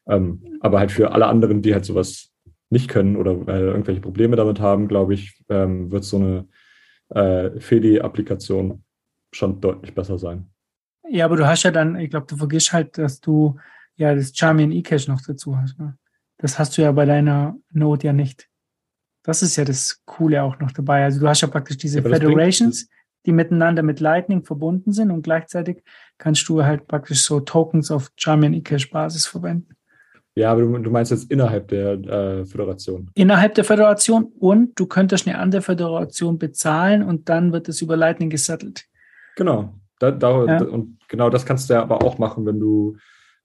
Ähm, aber halt für alle anderen, die halt sowas nicht können oder äh, irgendwelche Probleme damit haben, glaube ich, ähm, wird so eine äh, FEDI-Applikation schon deutlich besser sein.
Ja, aber du hast ja dann, ich glaube, du vergisst halt, dass du ja das Charmian eCache noch dazu hast. Ne? Das hast du ja bei deiner Node ja nicht. Das ist ja das Coole auch noch dabei. Also du hast ja praktisch diese ja, Federations, die miteinander mit Lightning verbunden sind und gleichzeitig kannst du halt praktisch so Tokens auf Charmian eCache Basis verwenden.
Ja, aber du, du meinst jetzt innerhalb der äh, Föderation.
Innerhalb der Föderation und du könntest eine andere Föderation bezahlen und dann wird es über Lightning gesettelt.
Genau. Da, da, ja. Und genau das kannst du ja aber auch machen, wenn du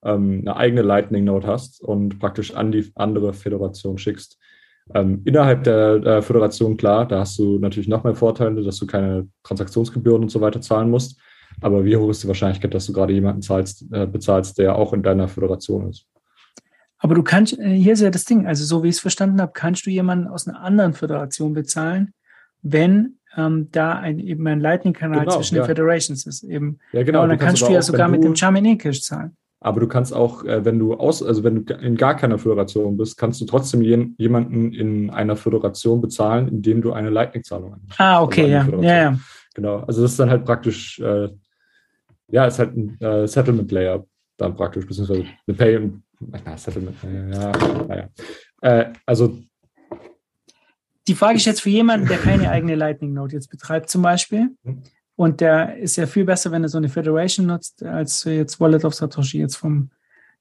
ähm, eine eigene Lightning-Node hast und praktisch an die andere Föderation schickst. Ähm, innerhalb der, der, Föderation, klar, da hast du natürlich noch mehr Vorteile, dass du keine Transaktionsgebühren und so weiter zahlen musst. Aber wie hoch ist die Wahrscheinlichkeit, dass du gerade jemanden zahlst, äh, bezahlst, der auch in deiner Föderation ist?
Aber du kannst, äh, hier ist ja das Ding, also so wie ich es verstanden habe, kannst du jemanden aus einer anderen Föderation bezahlen, wenn ähm, da ein, eben ein Lightning-Kanal genau, zwischen ja. den Federations ist. Eben.
Ja, genau.
Und dann kannst, kannst du ja sogar mit dem Charmin Cash zahlen.
Aber du kannst auch, äh, wenn du aus, also wenn du in gar keiner Föderation bist, kannst du trotzdem jemanden in einer Föderation bezahlen, indem du eine Lightning-Zahlung
anbietest. Ah, okay, also ja. ja, ja.
Genau. Also das ist dann halt praktisch, äh, ja, ist halt ein äh, Settlement-Layer dann praktisch, beziehungsweise eine Pay- na, Settlement, ja, naja. Äh, also.
Die Frage ist jetzt für jemanden, der keine eigene Lightning Node jetzt betreibt, zum Beispiel. Hm. Und der ist ja viel besser, wenn er so eine Federation nutzt, als jetzt Wallet of Satoshi jetzt vom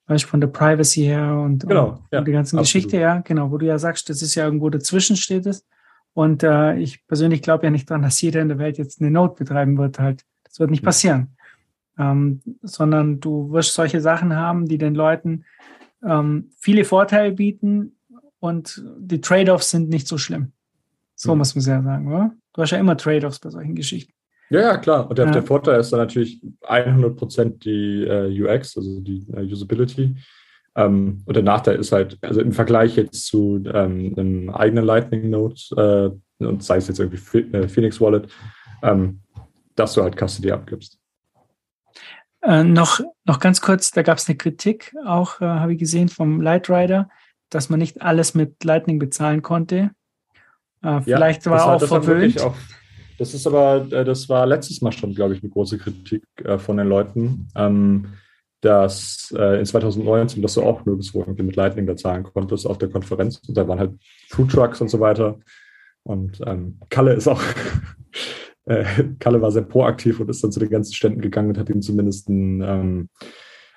Beispiel von der Privacy her und,
genau,
und, ja, und die ganzen Geschichte, ja, genau, wo du ja sagst, das ist ja irgendwo dazwischen steht es. Und äh, ich persönlich glaube ja nicht daran, dass jeder in der Welt jetzt eine Node betreiben wird halt. Das wird nicht hm. passieren ähm, sondern du wirst solche Sachen haben, die den Leuten ähm, viele Vorteile bieten und die Trade-offs sind nicht so schlimm. So
Mhm.
muss man es ja sagen, oder? Du hast ja immer Trade-offs bei solchen Geschichten.
Ja, ja, klar. Und der,
Ja.
der Vorteil ist dann natürlich 100% die äh, UX, also die äh, Usability. Ähm, und der Nachteil ist halt, also im Vergleich jetzt zu ähm, einem eigenen Lightning Node äh, und sei es jetzt irgendwie äh, Phoenix Wallet, ähm, dass du halt Custody abgibst.
Äh, noch, noch ganz kurz, da gab es eine Kritik, auch äh, habe ich gesehen vom Lightrider, dass man nicht alles mit Lightning bezahlen konnte. Äh, vielleicht war
das
auch verwöhnt.
Auch, das ist aber, äh, das war letztes Mal schon, glaube ich, eine große Kritik äh, von den Leuten, ähm, dass äh, in 2019, dass du auch nirgendwo irgendwie mit Lightning bezahlen konntest auf der Konferenz. Und da waren halt Food Trucks und so weiter. Und ähm, Kalle ist auch, äh, Kalle war sehr proaktiv und ist dann zu den ganzen Ständen gegangen und hat ihm zumindest ein, ähm,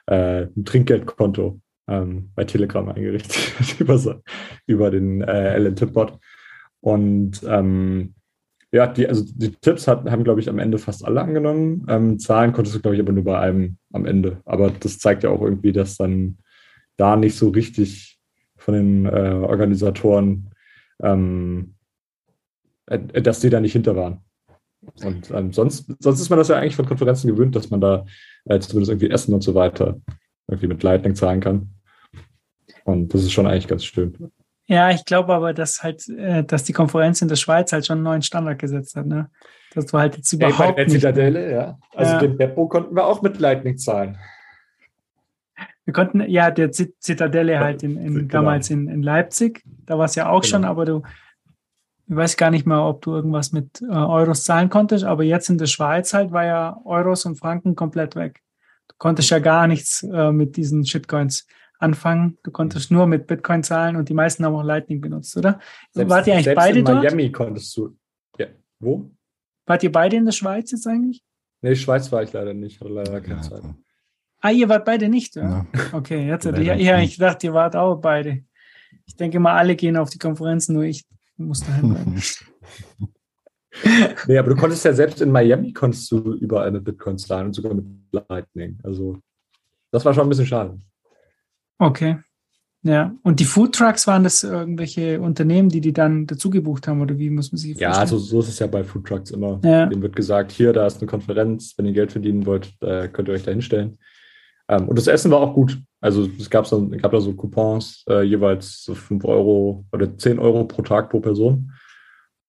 äh, ein Trinkgeldkonto ähm, bei Telegram eingerichtet über, über den äh, LN-Tip-Bot. Und ähm, ja, die, also die Tipps hat, haben, glaube ich, am Ende fast alle angenommen. Ähm, Zahlen konntest du, glaube ich, aber nur bei einem am Ende. Aber das zeigt ja auch irgendwie, dass dann da nicht so richtig von den äh, Organisatoren, ähm, äh, dass die da nicht hinter waren. Und ähm, sonst, sonst ist man das ja eigentlich von Konferenzen gewöhnt, dass man da äh, zumindest irgendwie Essen und so weiter irgendwie mit Lightning zahlen kann. Und das ist schon eigentlich ganz schön.
Ja, ich glaube aber, dass halt, äh, dass die Konferenz in der Schweiz halt schon einen neuen Standard gesetzt hat, ne? Dass du halt jetzt überhaupt nicht.
ja. Also
Ja.
den Beppo konnten wir auch mit Lightning zahlen.
Wir konnten, ja, der Zit- Zitadelle halt in, in
Genau.
damals in, in Leipzig, da war es ja auch schon,
Genau.
aber du, ich weiß gar nicht mehr, ob du irgendwas mit äh, Euros zahlen konntest, aber jetzt in der Schweiz halt war ja Euros und Franken komplett weg. Du konntest ja gar nichts äh, mit diesen Shitcoins anfangen. Du konntest nur mit Bitcoin zahlen und die meisten haben auch Lightning benutzt, oder? Wart ihr eigentlich
selbst
beide
in
dort?
Miami konntest du. Ja. Wo?
Wart ihr beide in der Schweiz jetzt eigentlich?
Nee, Schweiz war ich leider nicht. Hatte leider keine Zeit.
Ah, ihr wart beide nicht, ja?
Ja.
Okay, jetzt,
Leider
ja, ja, ich dachte, ihr wart auch beide. Ich denke mal, alle gehen auf die Konferenzen, nur ich muss dahin bleiben.
Nee, aber du konntest ja selbst in Miami konntest du überall mit Bitcoin zahlen und sogar mit Lightning. Also das war schon ein bisschen schade.
Okay. Ja, und die Food Trucks waren das irgendwelche Unternehmen, die die dann dazu gebucht haben, oder wie muss man sich
Ja,
vorstellen?
also so ist es ja bei Food Trucks immer.
Ja.
Dem wird gesagt, hier, da ist eine Konferenz, wenn ihr Geld verdienen wollt, äh, könnt ihr euch da hinstellen. Ähm, und das Essen war auch gut. Also es gab, so, gab da so Coupons, äh, jeweils so 5 Euro oder 10 Euro pro Tag pro Person.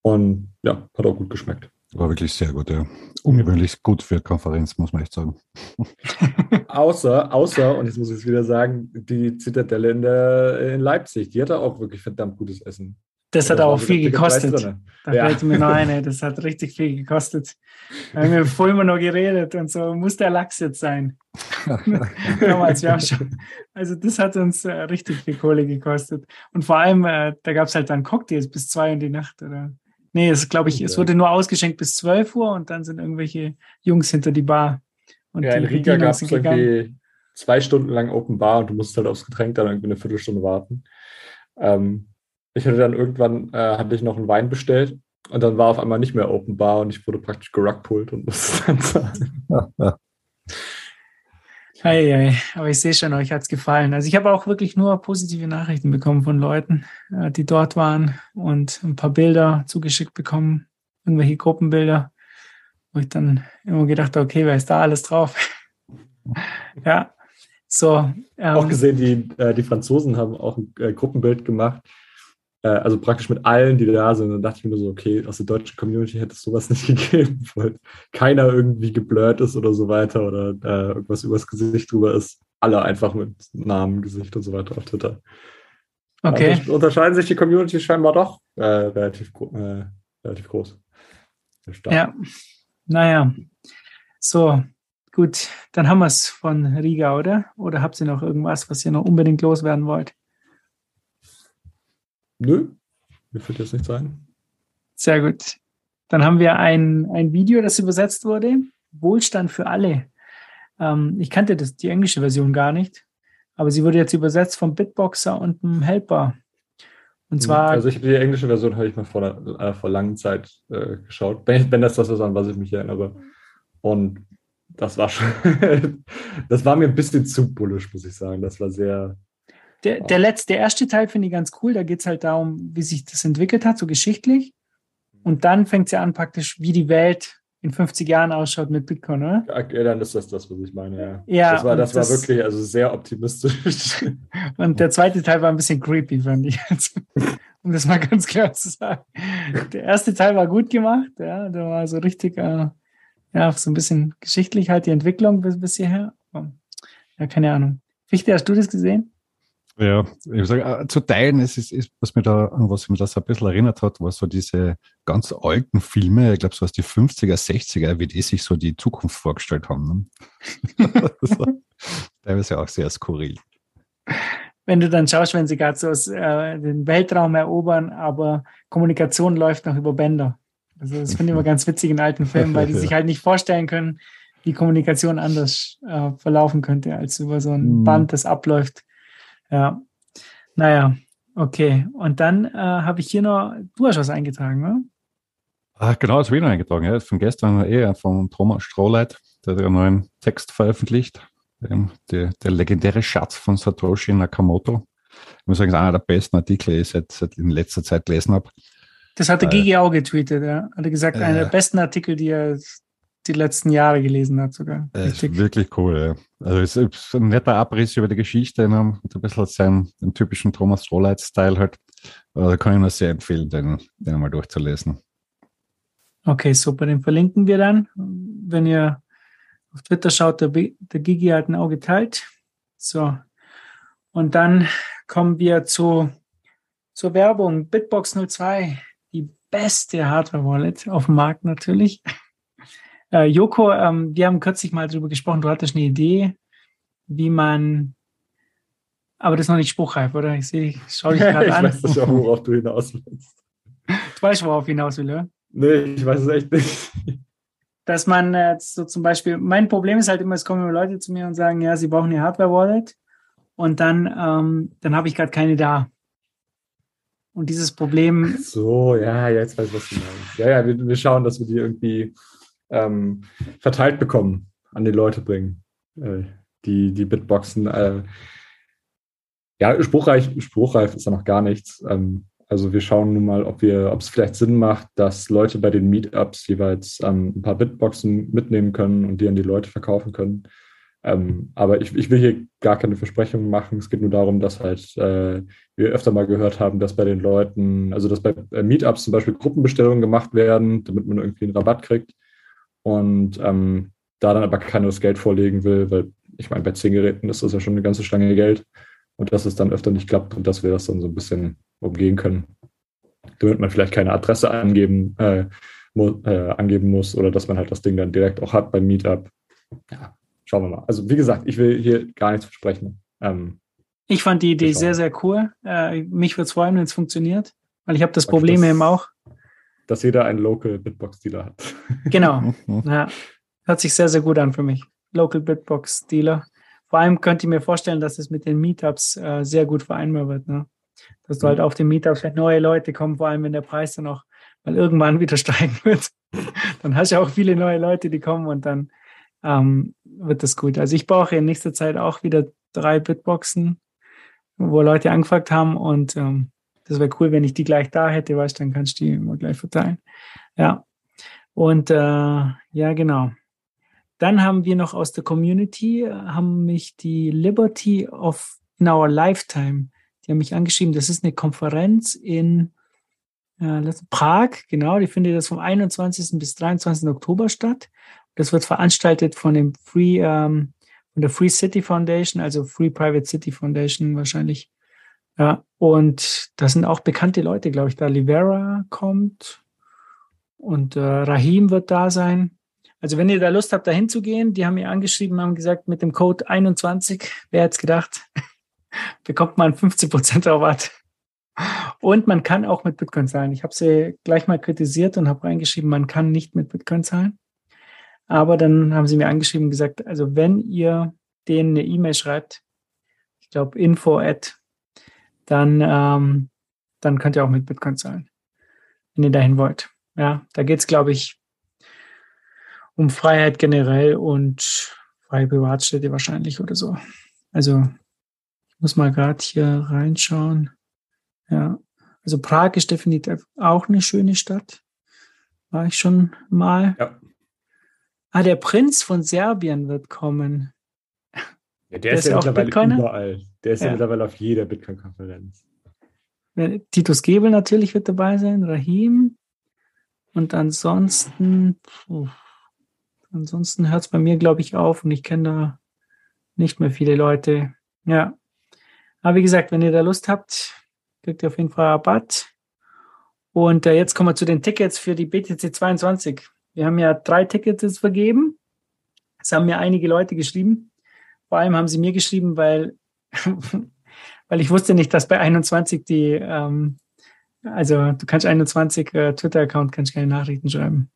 Und ja, hat auch gut geschmeckt.
War wirklich sehr gut, ja. Ungewöhnlich gut für Konferenz, muss man echt sagen.
Außer, außer, und jetzt muss ich es wieder sagen, die Zitadelle in, der, in Leipzig, die hatte auch wirklich verdammt gutes Essen.
Das hat auch viel gekostet. Da
Ja.
fällt mir noch eine, das hat richtig viel gekostet. Da haben wir vorhin immer noch geredet und so, muss der Lachs jetzt sein. Damals, wir haben schon, also das hat uns äh, richtig viel Kohle gekostet. Und vor allem, äh, da gab es halt dann Cocktails bis zwei in die Nacht, oder? Nee, es glaube ich, es wurde nur ausgeschenkt bis 12 Uhr und dann sind irgendwelche Jungs hinter die Bar. Und
Ja, in Riga gab es irgendwie zwei Stunden lang Open Bar und du musst halt aufs Getränk dann irgendwie eine Viertelstunde warten. Ähm, ich hatte dann irgendwann, äh, hatte ich noch einen Wein bestellt und dann war auf einmal nicht mehr Open Bar und ich wurde praktisch gerugpult und musste dann zahlen.
Ei, ei, aber ich sehe schon, euch hat's gefallen. Also ich habe auch wirklich nur positive Nachrichten bekommen von Leuten, äh, die dort waren und ein paar Bilder zugeschickt bekommen, irgendwelche Gruppenbilder, wo ich dann immer gedacht habe, okay, wer ist da alles drauf? ja, so. Ähm,
auch gesehen, die, äh, die Franzosen haben auch ein äh, Gruppenbild gemacht. Äh, also praktisch mit allen, die da sind. Dann dachte ich mir nur so, okay, aus der deutschen Community hätte es sowas nicht gegeben, weil keiner irgendwie geblurrt ist oder so weiter oder äh, irgendwas übers Gesicht drüber ist. Alle einfach mit Namen, Gesicht und so weiter auf Twitter.
okay.
Also unterscheiden sich die Communities scheinbar doch äh, relativ, äh, relativ groß.
Ja, naja. So, gut, dann haben wir es von Riga, oder? Oder habt ihr noch irgendwas, was ihr noch unbedingt loswerden wollt?
Nö, mir fällt jetzt nichts ein.
Sehr gut. Dann haben wir ein, ein Video, das übersetzt wurde. Wohlstand für alle. Ähm, ich kannte das, die englische Version gar nicht, aber sie wurde jetzt übersetzt vom Bitboxer und einem Helper. Und zwar,
Also ich habe die englische Version habe ich mal vor, äh, vor langer Zeit äh, geschaut. Wenn, wenn das das ist, an was ich mich erinnere. Und das war schon, das war mir ein bisschen zu bullisch, muss ich sagen. Das war sehr,
Der, der letzte, der erste Teil finde ich ganz cool. Da geht es halt darum, wie sich das entwickelt hat, so geschichtlich. Und dann fängt es ja an, praktisch, wie die Welt in 50 Jahren ausschaut mit Bitcoin, oder?
Ja, dann ist das das, was ich meine, ja.
Ja,
das war, das war
das-
wirklich also sehr optimistisch.
Und der zweite Teil war ein bisschen creepy, fand ich. Also, um das mal ganz klar zu sagen. Der erste Teil war gut gemacht, ja, da war so richtig, äh, ja, so ein bisschen geschichtlich halt die Entwicklung bis, bis hierher. Ja, keine Ahnung. Fichte, hast du das gesehen?
Ja, ich sage, äh, zu teilen, es ist, ist, was mir da, an was mich das ein bisschen erinnert hat, war so diese ganz alten Filme, ich glaube, so aus die 50er, 60er, wie die sich so die Zukunft vorgestellt haben. Ne? teilweise auch sehr skurril.
Wenn du dann schaust, wenn sie gerade so aus, äh, den Weltraum erobern, aber Kommunikation läuft noch über Bänder. Also das finde ich immer ganz witzig in alten Filmen, weil die sich halt nicht vorstellen können, wie Kommunikation anders äh, verlaufen könnte, als über so ein
Mhm.
Band, das abläuft. Ja. Naja, okay. Und dann äh, habe ich hier noch, du hast was eingetragen, ne?
Ah, genau, das habe ich noch eingetragen. Ja. Von gestern eher von Thomas Strohleit, der hat einen neuen Text veröffentlicht. Ähm, Der, der legendäre Schatz von Satoshi Nakamoto. Ich muss sagen, das ist einer der besten Artikel, die ich seit, seit in letzter Zeit gelesen habe.
Das hat der
Äh,
Gigi auch getweetet, ja. Hat er gesagt, einer der
äh.
besten Artikel, die er die letzten Jahre gelesen hat, sogar.
Das ist wirklich cool. Ja. Also es ist ein netter Abriss über die Geschichte, ne, ein bisschen seinen typischen Thomas Strohleit-Style halt. Also kann ich nur sehr empfehlen, den, den einmal durchzulesen.
Okay, super. Den verlinken wir dann. Wenn ihr auf Twitter schaut, der, der Gigi hat ein Auge geteilt. So. Und dann kommen wir zu, zur Werbung. Bitbox 02, die beste Hardware-Wallet auf dem Markt natürlich. Äh, Joko, ähm, wir haben kürzlich mal darüber gesprochen, du hattest eine Idee, wie man, aber das ist noch nicht spruchreif, oder? Ich sehe, ich schaue dich
ich
gerade an.
weiß nicht, worauf du hinaus willst.
Du weißt, worauf ich hinaus will, oder?
Nee, ich weiß es echt nicht.
dass man äh, so zum Beispiel, mein Problem ist halt immer, es kommen immer Leute zu mir und sagen, ja, sie brauchen eine Hardware-Wallet und dann, ähm, dann habe ich gerade keine da. Und dieses Problem,
So, ja, jetzt weiß ich, was du meinst. Ja, ja, wir, wir schauen, dass wir die irgendwie ähm, verteilt bekommen, an die Leute bringen. Äh, die, die Bitboxen. Äh, ja, spruchreif, spruchreif ist ja noch gar nichts. Ähm, also wir schauen nun mal, ob wir, ob es vielleicht Sinn macht, dass Leute bei den Meetups jeweils ähm, ein paar Bitboxen mitnehmen können und die an die Leute verkaufen können. Ähm, aber ich, ich will hier gar keine Versprechungen machen. Es geht nur darum, dass halt äh, wir öfter mal gehört haben, dass bei den Leuten, also dass bei äh, Meetups zum Beispiel Gruppenbestellungen gemacht werden, damit man irgendwie einen Rabatt kriegt. Und ähm, da dann aber keiner das Geld vorlegen will, weil ich meine, bei zehn Geräten ist das ja schon eine ganze Stange Geld. Und dass es dann öfter nicht klappt und dass wir das dann so ein bisschen umgehen können. Damit man vielleicht keine Adresse angeben, äh, mu äh, angeben muss oder dass man halt das Ding dann direkt auch hat beim Meetup. Ja, schauen wir mal. Also wie gesagt, ich will hier gar nichts versprechen. Ähm,
ich fand die Idee sehr, sehr cool. Äh, mich würde es freuen, wenn es funktioniert, weil ich habe das Problem eben auch.
Dass jeder einen Local Bitbox-Dealer hat.
Genau. Ja, hört sich sehr, sehr gut an für mich. Local Bitbox Dealer. Vor allem könnt ihr mir vorstellen, dass es mit den Meetups äh, sehr gut vereinbar wird. Ne? Dass du halt auf den Meetups vielleicht neue Leute kommen, vor allem wenn der Preis dann auch mal irgendwann wieder steigen wird. dann hast du ja auch viele neue Leute, die kommen und dann ähm, wird das gut. Also ich brauche in nächster Zeit auch wieder drei Bitboxen, wo Leute angefragt haben und ähm, das wäre cool, wenn ich die gleich da hätte, weißt du, dann kannst du die immer gleich verteilen. Ja. Und äh, ja, genau. Dann haben wir noch aus der Community, äh, haben mich die Liberty of in Our Lifetime, die haben mich angeschrieben, das ist eine Konferenz in äh, Prag, genau, die findet das vom 21. bis 23. Oktober statt. Das wird veranstaltet von dem Free, ähm, von der Free City Foundation, also Free Private City Foundation wahrscheinlich. Ja, und da sind auch bekannte Leute, glaube ich, da Livera kommt und äh, Rahim wird da sein. Also wenn ihr da Lust habt, da hinzugehen, die haben mir angeschrieben, haben gesagt, mit dem Code 21, wer hätte gedacht, bekommt man 15% Rabatt. Und man kann auch mit Bitcoin zahlen. Ich habe sie gleich mal kritisiert und habe reingeschrieben, man kann nicht mit Bitcoin zahlen. Aber dann haben sie mir angeschrieben und gesagt, also wenn ihr denen eine E-Mail schreibt, ich glaube info at, dann, ähm, dann könnt ihr auch mit Bitcoin zahlen, wenn ihr dahin wollt. Ja, da geht es, glaube ich, um Freiheit generell und freie Privatstädte wahrscheinlich oder so. Also muss mal gerade hier reinschauen. Ja, also Prag ist definitiv auch eine schöne Stadt. War ich schon mal.
Ja.
Ah, der Prinz von Serbien wird kommen.
Ja, der,
Der
ist
ist
ja mittlerweile
Bitcoiner?
überall. Der ist ja,
Ja.
mittlerweile auf jeder Bitcoin-Konferenz.
Titus Gebel natürlich wird dabei sein, Rahim. Und ansonsten, puh, ansonsten hört es bei mir, glaube ich, auf und ich kenne da nicht mehr viele Leute. Ja. Aber wie gesagt, wenn ihr da Lust habt, kriegt ihr auf jeden Fall Rabatt. Und äh, jetzt kommen wir zu den Tickets für die BTC 22. Wir haben ja drei Tickets jetzt vergeben. Es haben mir einige Leute geschrieben. Vor allem haben sie mir geschrieben, weil, weil ich wusste nicht, dass bei 21 die, ähm, also du kannst 21 äh, Twitter-Account, kannst keine Nachrichten schreiben.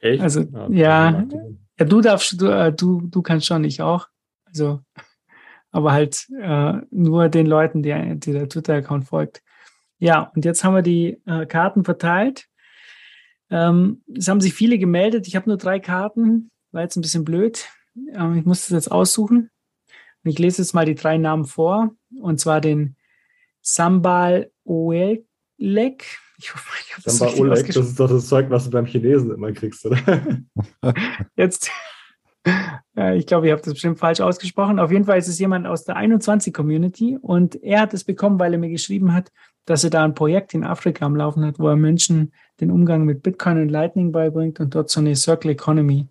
Echt?
Also, ja. Ja, du darfst, du, äh, du, du kannst schon, ich auch. Also, aber halt äh, nur den Leuten, die, die der Twitter-Account folgt. Ja, und jetzt haben wir die äh, Karten verteilt. Ähm, es haben sich viele gemeldet. Ich habe nur drei Karten. War jetzt ein bisschen blöd. Ähm, ich muss das jetzt aussuchen. Und ich lese jetzt mal die drei Namen vor. Und zwar den Sambal Oelek. Ich hoffe, ich habe das
Samba
richtig
Oleg, das ist doch das Zeug, was du beim Chinesen immer kriegst, oder?
Jetzt, ich glaube, ich habe das bestimmt falsch ausgesprochen. Auf jeden Fall ist es jemand aus der 21-Community und er hat es bekommen, weil er mir geschrieben hat, dass er da ein Projekt in Afrika am Laufen hat, wo er Menschen den Umgang mit Bitcoin und Lightning beibringt und dort so eine Circle Economy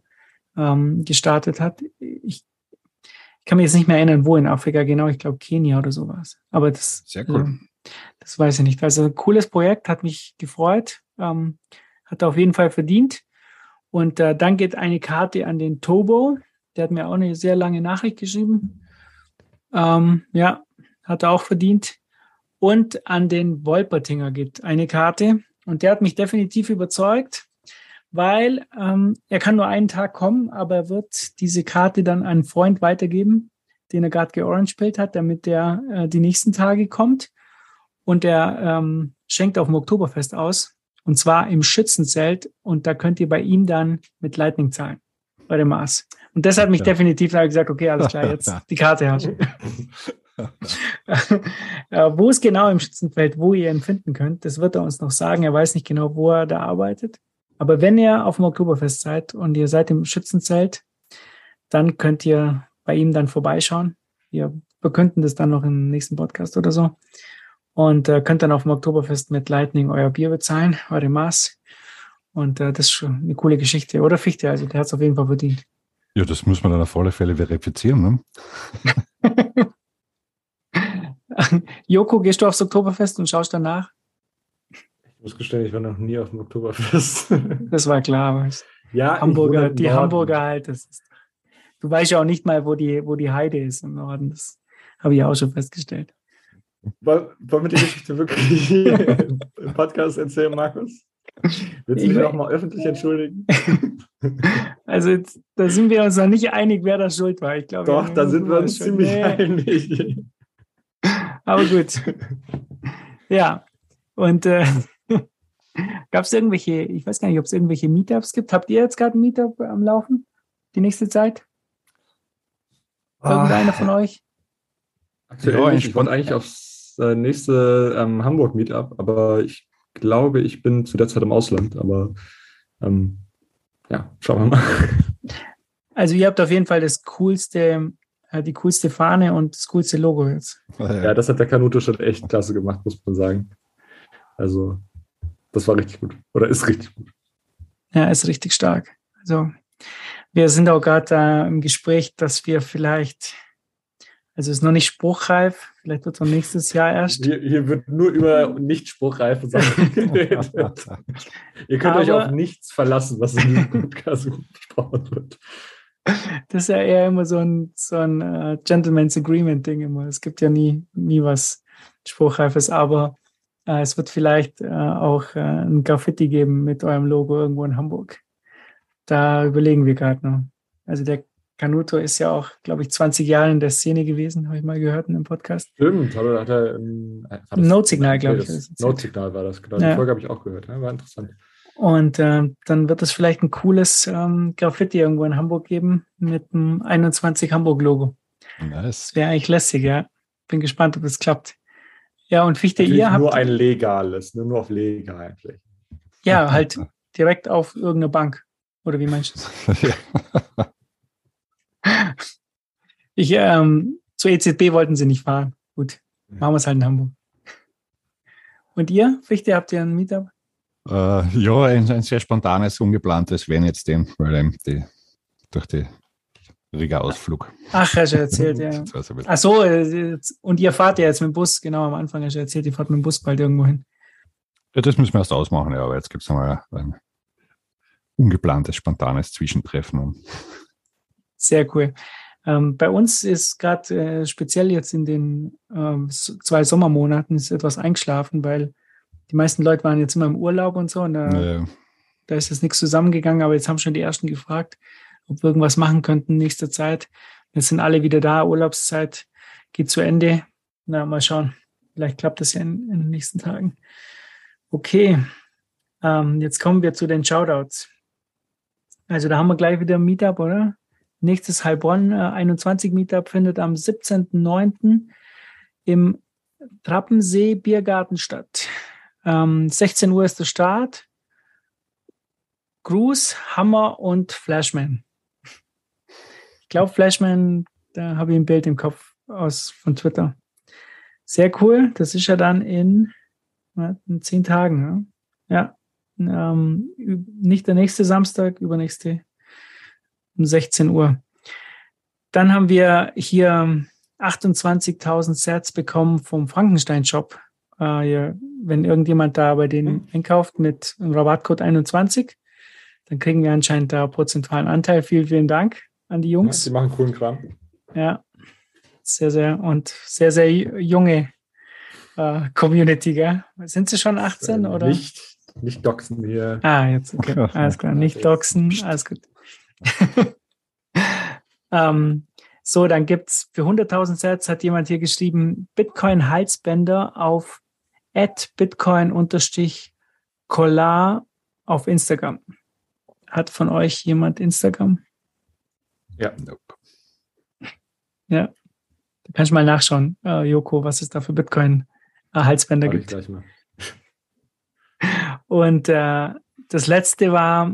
ähm, gestartet hat. Ich, ich kann mich jetzt nicht mehr erinnern, wo in Afrika genau, ich glaube Kenia oder sowas. Aber das,
Sehr cool.
äh, das weiß ich nicht. Also ein cooles Projekt, hat mich gefreut, ähm, hat auf jeden Fall verdient. Und äh, dann geht eine Karte an den Tobo. Der hat mir auch eine sehr lange Nachricht geschrieben. Ähm, ja, hat er auch verdient. Und an den Wolpertinger geht eine Karte. Und der hat mich definitiv überzeugt, weil ähm, er kann nur einen Tag kommen, aber er wird diese Karte dann an einen Freund weitergeben, den er gerade georangepillt hat, damit der äh, die nächsten Tage kommt. Und er ähm, schenkt auf dem Oktoberfest aus. Und zwar im Schützenzelt. Und da könnt ihr bei ihm dann mit Lightning zahlen. Bei dem Maß. Und das hat mich
Ja.
definitiv da gesagt, okay, alles klar, jetzt die Karte hast. äh, wo es genau im Schützenfeld, wo ihr ihn finden könnt, das wird er uns noch sagen. Er weiß nicht genau, wo er da arbeitet. Aber wenn ihr auf dem Oktoberfest seid und ihr seid im Schützenzelt, dann könnt ihr bei ihm dann vorbeischauen. Wir verkünden das dann noch im nächsten Podcast oder so. Und äh, könnt dann auf dem Oktoberfest mit Lightning euer Bier bezahlen, eure Maß. Und äh, das ist schon eine coole Geschichte. Oder Fichte, also der hat es auf jeden Fall verdient.
Ja, das muss man dann auf alle Fälle verifizieren. Ne?
Joko, gehst du aufs Oktoberfest und schaust danach?
Ich muss gestehen, ich war noch nie auf dem Oktoberfest.
Das war klar.
ja,
Hamburger, die. Hamburger halt, das ist, du weißt ja auch nicht mal, wo die, wo die Heide ist im Norden. Das habe ich auch schon festgestellt.
Woll- Wollen wir die Geschichte wirklich im Podcast erzählen, Markus? Willst du
Ich-
dich auch mal öffentlich entschuldigen?
Also jetzt, da sind wir uns noch nicht einig, wer da schuld war. Ich glaube,
Doch, da sind wir uns ziemlich
Nee.
einig.
Aber gut. Ja. Und äh, gab es irgendwelche, ich weiß gar nicht, ob es irgendwelche Meetups gibt. Habt ihr jetzt gerade ein Meetup am Laufen? Die nächste Zeit? Irgendeiner von euch?
Aktuell
Ja,
nicht. Ich wollte eigentlich aufs äh, nächste ähm, Hamburg-Meetup, aber ich glaube, ich bin zu der Zeit im Ausland. Aber ähm, ja, schauen wir mal.
Also ihr habt auf jeden Fall das coolste, äh, die coolste Fahne und das coolste Logo jetzt.
Ja, das hat der Kanuto schon echt klasse gemacht, muss man sagen. Also, das war richtig gut. Oder ist richtig gut.
Ja, ist richtig stark. Also wir sind auch gerade äh, im Gespräch, dass wir vielleicht, also ist noch nicht spruchreif, vielleicht wird es noch nächstes Jahr erst.
Hier, hier wird nur über nicht spruchreife Sachen geredet. Ihr könnt euch
Aber-
auf nichts verlassen, was in diesem Podcast besprochen wird.
Das ist ja eher immer so ein, so ein äh, Gentleman's Agreement-Ding immer. Es gibt ja nie, nie was Spruchreifes, aber es wird vielleicht äh, auch äh, ein Graffiti geben mit eurem Logo irgendwo in Hamburg. Da überlegen wir gerade noch. Also der Canuto ist ja auch, glaube ich, 20 Jahre in der Szene gewesen, habe ich mal gehört in einem Podcast.
Stimmt, hat er, hat er ähm,
Notsignal, glaub ich.
Notsignal war das, genau.
Ja.
Die Folge habe ich auch gehört. Ja, war interessant.
Und äh, dann wird es vielleicht ein cooles ähm, Graffiti irgendwo in Hamburg geben mit einem 21 Hamburg-Logo.
Nice.
Das wäre eigentlich lässig, ja. bin gespannt, ob es klappt. Ja, und Fichte,
Natürlich
ihr habt.
nur ein legales, nur, nur auf legalen Flächen.
Ja, halt direkt auf irgendeine Bank. Oder wie meinst du das? Ich, ähm, zur EZB wollten sie nicht fahren. Gut, machen wir es halt in Hamburg. Und ihr, Fichte, habt ihr ein Meetup?
Äh, ja, ein, ein, sehr spontanes, ungeplantes, wenn jetzt dem, weil eben die, durch die Riga-Ausflug.
Ach, hast du erzählt, ja. Ach so, äh, und ihr fahrt ja jetzt mit dem Bus, genau am Anfang hast du erzählt, ihr fahrt mit dem Bus bald irgendwo hin.
Ja, das müssen wir erst ausmachen, ja, aber jetzt gibt es nochmal ein ungeplantes, spontanes Zwischentreffen.
Sehr cool. Ähm, bei uns ist gerade äh, speziell jetzt in den ähm, zwei Sommermonaten ist etwas eingeschlafen, weil die meisten Leute waren jetzt immer im Urlaub und so und da,
Ja.
da ist jetzt nichts zusammengegangen, aber jetzt haben schon die ersten gefragt, ob wir irgendwas machen könnten in nächster Zeit. Jetzt sind alle wieder da, Urlaubszeit geht zu Ende. Na, mal schauen. Vielleicht klappt das ja in, in den nächsten Tagen. Okay, ähm, jetzt kommen wir zu den Shoutouts. Also da haben wir gleich wieder ein Meetup, oder? Nächstes Heilbronn äh, 21 Meetup findet am 17.09. im Trappensee Biergarten statt. Ähm, 16 Uhr ist der Start. Gruß, Hammer und Flashman. Ich glaube, Flashman, da habe ich ein Bild im Kopf aus von Twitter. Sehr cool. Das ist ja dann in, in zehn Tagen. Ne? Ja. Ähm, nicht der nächste Samstag, übernächste um 16 Uhr. Dann haben wir hier 28.000 Sets bekommen vom Frankenstein-Shop. Äh, ja, wenn irgendjemand da bei denen
Mhm.
einkauft mit dem Rabattcode 21, dann kriegen wir anscheinend da prozentualen Anteil. Vielen, vielen Dank an die
Ja,
Jungs.
die machen coolen Kram.
Ja, sehr, sehr und sehr, sehr junge äh, Community, gell? Sind sie schon 18
Äh,
oder?
Nicht, nicht doxen hier.
Ah, jetzt, okay. Alles klar. Nicht doxen, alles gut. ähm, so, dann gibt's für 100.000 Sets hat jemand hier geschrieben, Bitcoin-Halsbänder auf bitcoin-collar auf Instagram. Hat von euch jemand Instagram?
Ja.
Nope.
Ja. Da kannst du mal nachschauen, äh, Joko, was es da für Bitcoin-Halsbänder
ich
gibt.
gleich mal.
Und äh, das letzte war,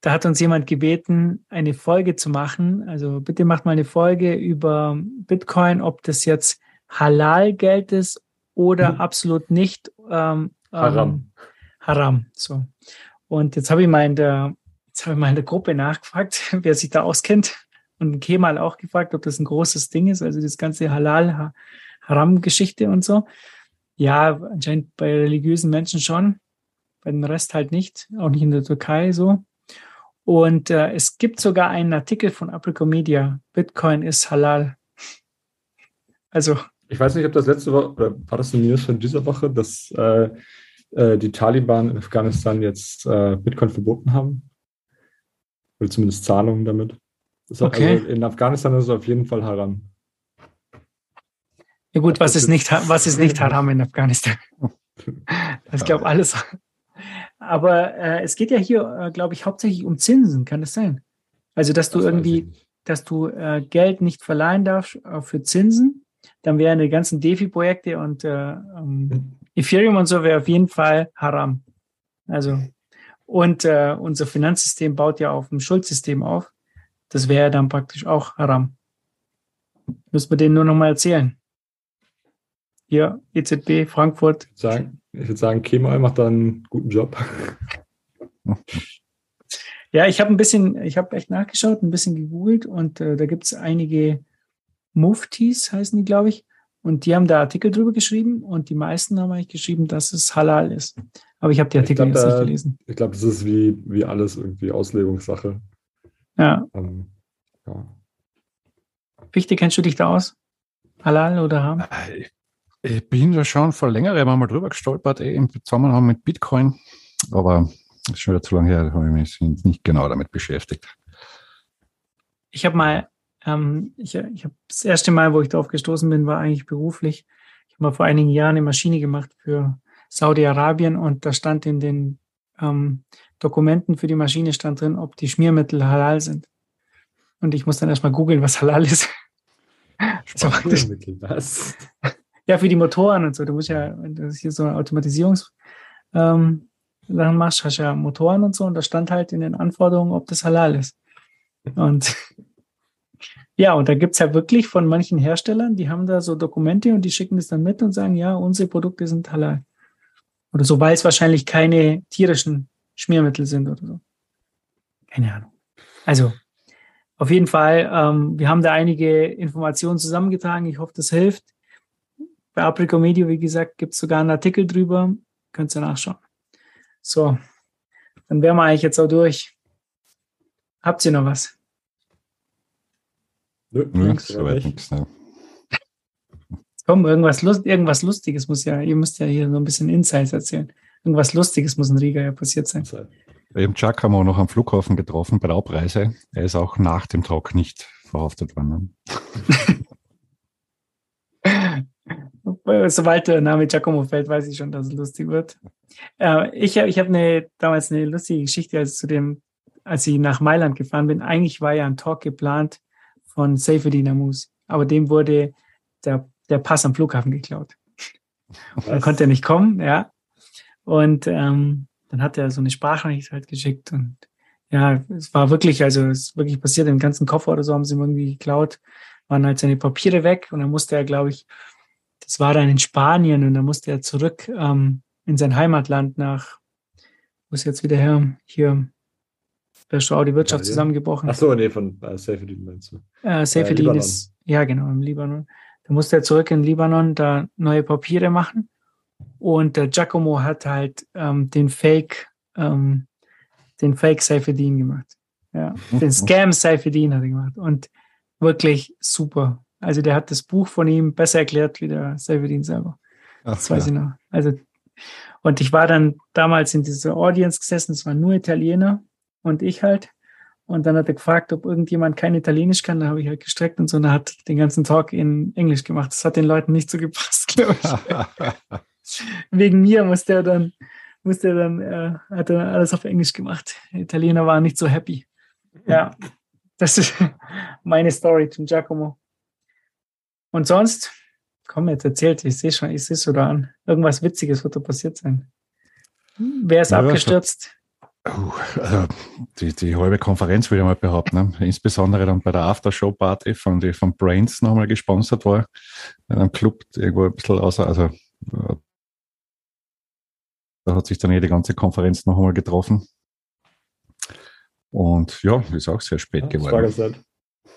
da hat uns jemand gebeten, eine Folge zu machen. Also bitte macht mal eine Folge über Bitcoin, ob das jetzt Halal-Geld ist oder
Mhm.
absolut nicht ähm,
Haram.
Ähm, Haram. So. Und jetzt habe ich mal in der, jetzt habe ich mal in der Gruppe nachgefragt, wer sich da auskennt. Und Kemal auch gefragt, ob das ein großes Ding ist, also das ganze Halal-Haram-Geschichte und so. Ja, anscheinend bei religiösen Menschen schon, bei dem Rest halt nicht, auch nicht in der Türkei so. Und äh, es gibt sogar einen Artikel von Apricot Media, Bitcoin ist halal. Also,
Ich weiß nicht, ob das letzte Woche, oder war das eine News von dieser Woche, dass äh, äh, die Taliban in Afghanistan jetzt äh, Bitcoin verboten haben? Oder zumindest Zahlungen damit. Das
Okay.
Also in Afghanistan ist es auf jeden Fall haram.
ja gut, was ist nicht, was ist nicht Haram in Afghanistan? Ich glaube, alles. Aber äh, es geht ja hier, äh, glaube ich, hauptsächlich um Zinsen, kann das sein? Also, dass du
Das
irgendwie, dass du äh, Geld nicht verleihen darfst äh, für Zinsen, dann wären die ganzen DeFi-Projekte und äh, ähm, Ethereum und so wäre auf jeden Fall haram. Also, und äh, unser Finanzsystem baut ja auf dem Schuldsystem auf. Das wäre dann praktisch auch haram. Müssen wir denen nur noch mal erzählen. Hier, EZB, Frankfurt.
Ich würde sagen, ich würde sagen, Kemal macht da einen guten Job.
Ja, ich habe ein bisschen, ich habe echt nachgeschaut, ein bisschen gegoogelt und äh, da gibt es einige Muftis, heißen die, glaube ich. Und die haben da Artikel drüber geschrieben und die meisten haben eigentlich geschrieben, dass es halal ist. Aber ich habe die Artikel
glaub,
jetzt nicht gelesen.
Ich glaube, das ist wie, wie alles irgendwie Auslegungssache.
Ja,
Ähm, ja.
Fichte, kennst du dich da aus? Halal oder Haram?
Äh, Ich bin da schon vor längerem einmal drüber gestolpert, eh, im Zusammenhang mit Bitcoin. Aber das ist schon wieder zu lange her, da habe ich mich nicht genau damit beschäftigt.
Ich habe mal, ähm, ich, ich habe das erste Mal, wo ich darauf gestoßen bin, war eigentlich beruflich. Ich habe mal vor einigen Jahren eine Maschine gemacht für Saudi-Arabien und da stand in den ähm, Dokumenten für die Maschine stand drin, ob die Schmiermittel halal sind. Und ich muss dann erstmal googeln, was halal ist.
Spaziermittel, was?
Ja, für die Motoren und so. Du musst ja, wenn du hier so Automatisierungs ähm, Sachen machst, hast du ja Motoren und so und da stand halt in den Anforderungen, ob das halal ist. Und ja, und da gibt's ja wirklich von manchen Herstellern, die haben da so Dokumente und die schicken das dann mit und sagen, ja, unsere Produkte sind halal. Oder so, weil es wahrscheinlich keine tierischen Schmiermittel sind oder so. Keine Ahnung. Also, auf jeden Fall, ähm, wir haben da einige Informationen zusammengetragen. Ich hoffe, das hilft. Bei Aprico Medio, wie gesagt, gibt's sogar einen Artikel drüber. Könnt ihr nachschauen. So, dann wären wir eigentlich jetzt auch durch. Habt ihr noch was?
Nö,
Nö,
nix,
soweit
nicht.
nichts. Ne.
Komm, irgendwas, Lust, irgendwas Lustiges muss ja, ihr müsst ja hier so ein bisschen Insights erzählen. Irgendwas Lustiges muss in Riga ja passiert sein.
Eben Chuck haben wir noch am Flughafen getroffen bei der Abreise. Er ist auch nach dem Talk nicht verhaftet worden. Ne?
Sobald der Name Giacomo fällt, weiß ich schon, dass es lustig wird. Äh, ich ich habe eine, damals eine lustige Geschichte, als, zu dem, als ich nach Mailand gefahren bin. Eigentlich war ja ein Talk geplant von Seyfedin Amus, aber dem wurde der, der Pass am Flughafen geklaut. Dann
Was?
konnte er nicht kommen, ja. Und ähm, dann hat er so eine Sprachnachricht halt geschickt und ja, es war wirklich, also es ist wirklich passiert, den ganzen Koffer oder so haben sie ihm irgendwie geklaut, waren halt seine Papiere weg und dann musste er, glaube ich, das war dann in Spanien und dann musste er zurück ähm, in sein Heimatland nach, wo ist jetzt wieder her, hier, der Schau, die Wirtschaft
Italien?
zusammengebrochen.
Ach so, nee, von äh, Safety meinst du.
Äh, Seyfedin
Libanon.
ist, ja genau, im Libanon. Da musste er zurück in Libanon da neue Papiere machen. Und der Giacomo hat halt ähm, den Fake, ähm, den Fake Seyfedin gemacht. Ja, den Scam Seyfedin hat er gemacht. Und wirklich super. Also der hat das Buch von ihm besser erklärt wie der Seyfedin selber.
Ach,
Das weiß ich noch. Also, und ich war dann damals in dieser Audience gesessen, es waren nur Italiener und ich halt. Und dann hat er gefragt, ob irgendjemand kein Italienisch kann. Da habe ich halt gestreckt und so. Und er hat den ganzen Talk in Englisch gemacht. Das hat den Leuten nicht so gepasst, glaube ich. Wegen mir musste er dann, musste er dann, äh, hat er alles auf Englisch gemacht. Die Italiener waren nicht so happy. Ja, das ist meine Story zum Giacomo. Und sonst, komm, jetzt erzählt, ich sehe schon, ich sehe es schon da an. Irgendwas Witziges wird da passiert sein. Wer ist
Ja,
abgestürzt?
Puh, also die, die halbe Konferenz würde ich mal behaupten. Ne? Insbesondere dann bei der Aftershow-Party von, die von Brains nochmal gesponsert war. In einem Club irgendwo ein bisschen außer, also äh, da hat sich dann eh die ganze Konferenz noch einmal getroffen. Und ja, ist auch sehr spät
war
geworden.
nett.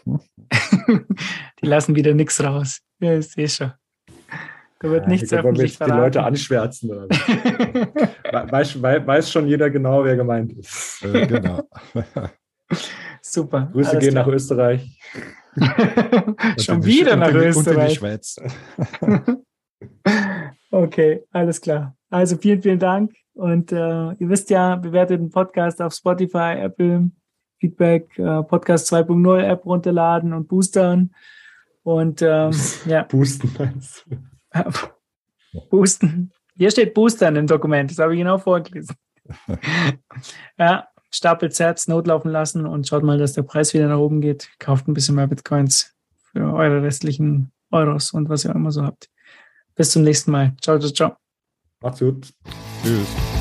die lassen wieder nichts raus. Ja, ich sehe schon. Da wird
Ja,
nichts
ich glaub,
öffentlich
jetzt die Leute
verraten.
anschwärzen. Oder? was? We- weiß, wei- weiß schon jeder genau, wer gemeint ist.
Äh, genau.
Super.
Grüße
alles
gehen nach
klar.
Österreich.
Schon wieder nach Österreich.
Schweiz.
Okay, alles klar. Also vielen, vielen Dank. Und äh, ihr wisst ja, bewertet den Podcast auf Spotify, Apple, Feedback, äh, Podcast 2.0 App runterladen und boostern. Und ähm, ja,
Boosten meinst du?
Boosten. Hier steht boostern im Dokument, das habe ich genau vorgelesen. ja, stapelt Sets, notlaufen lassen und schaut mal, dass der Preis wieder nach oben geht. Kauft ein bisschen mehr Bitcoins für eure restlichen Euros und was ihr immer so habt. Bis zum nächsten Mal. Ciao, ciao, ciao.
Macht's gut.
Tschüss.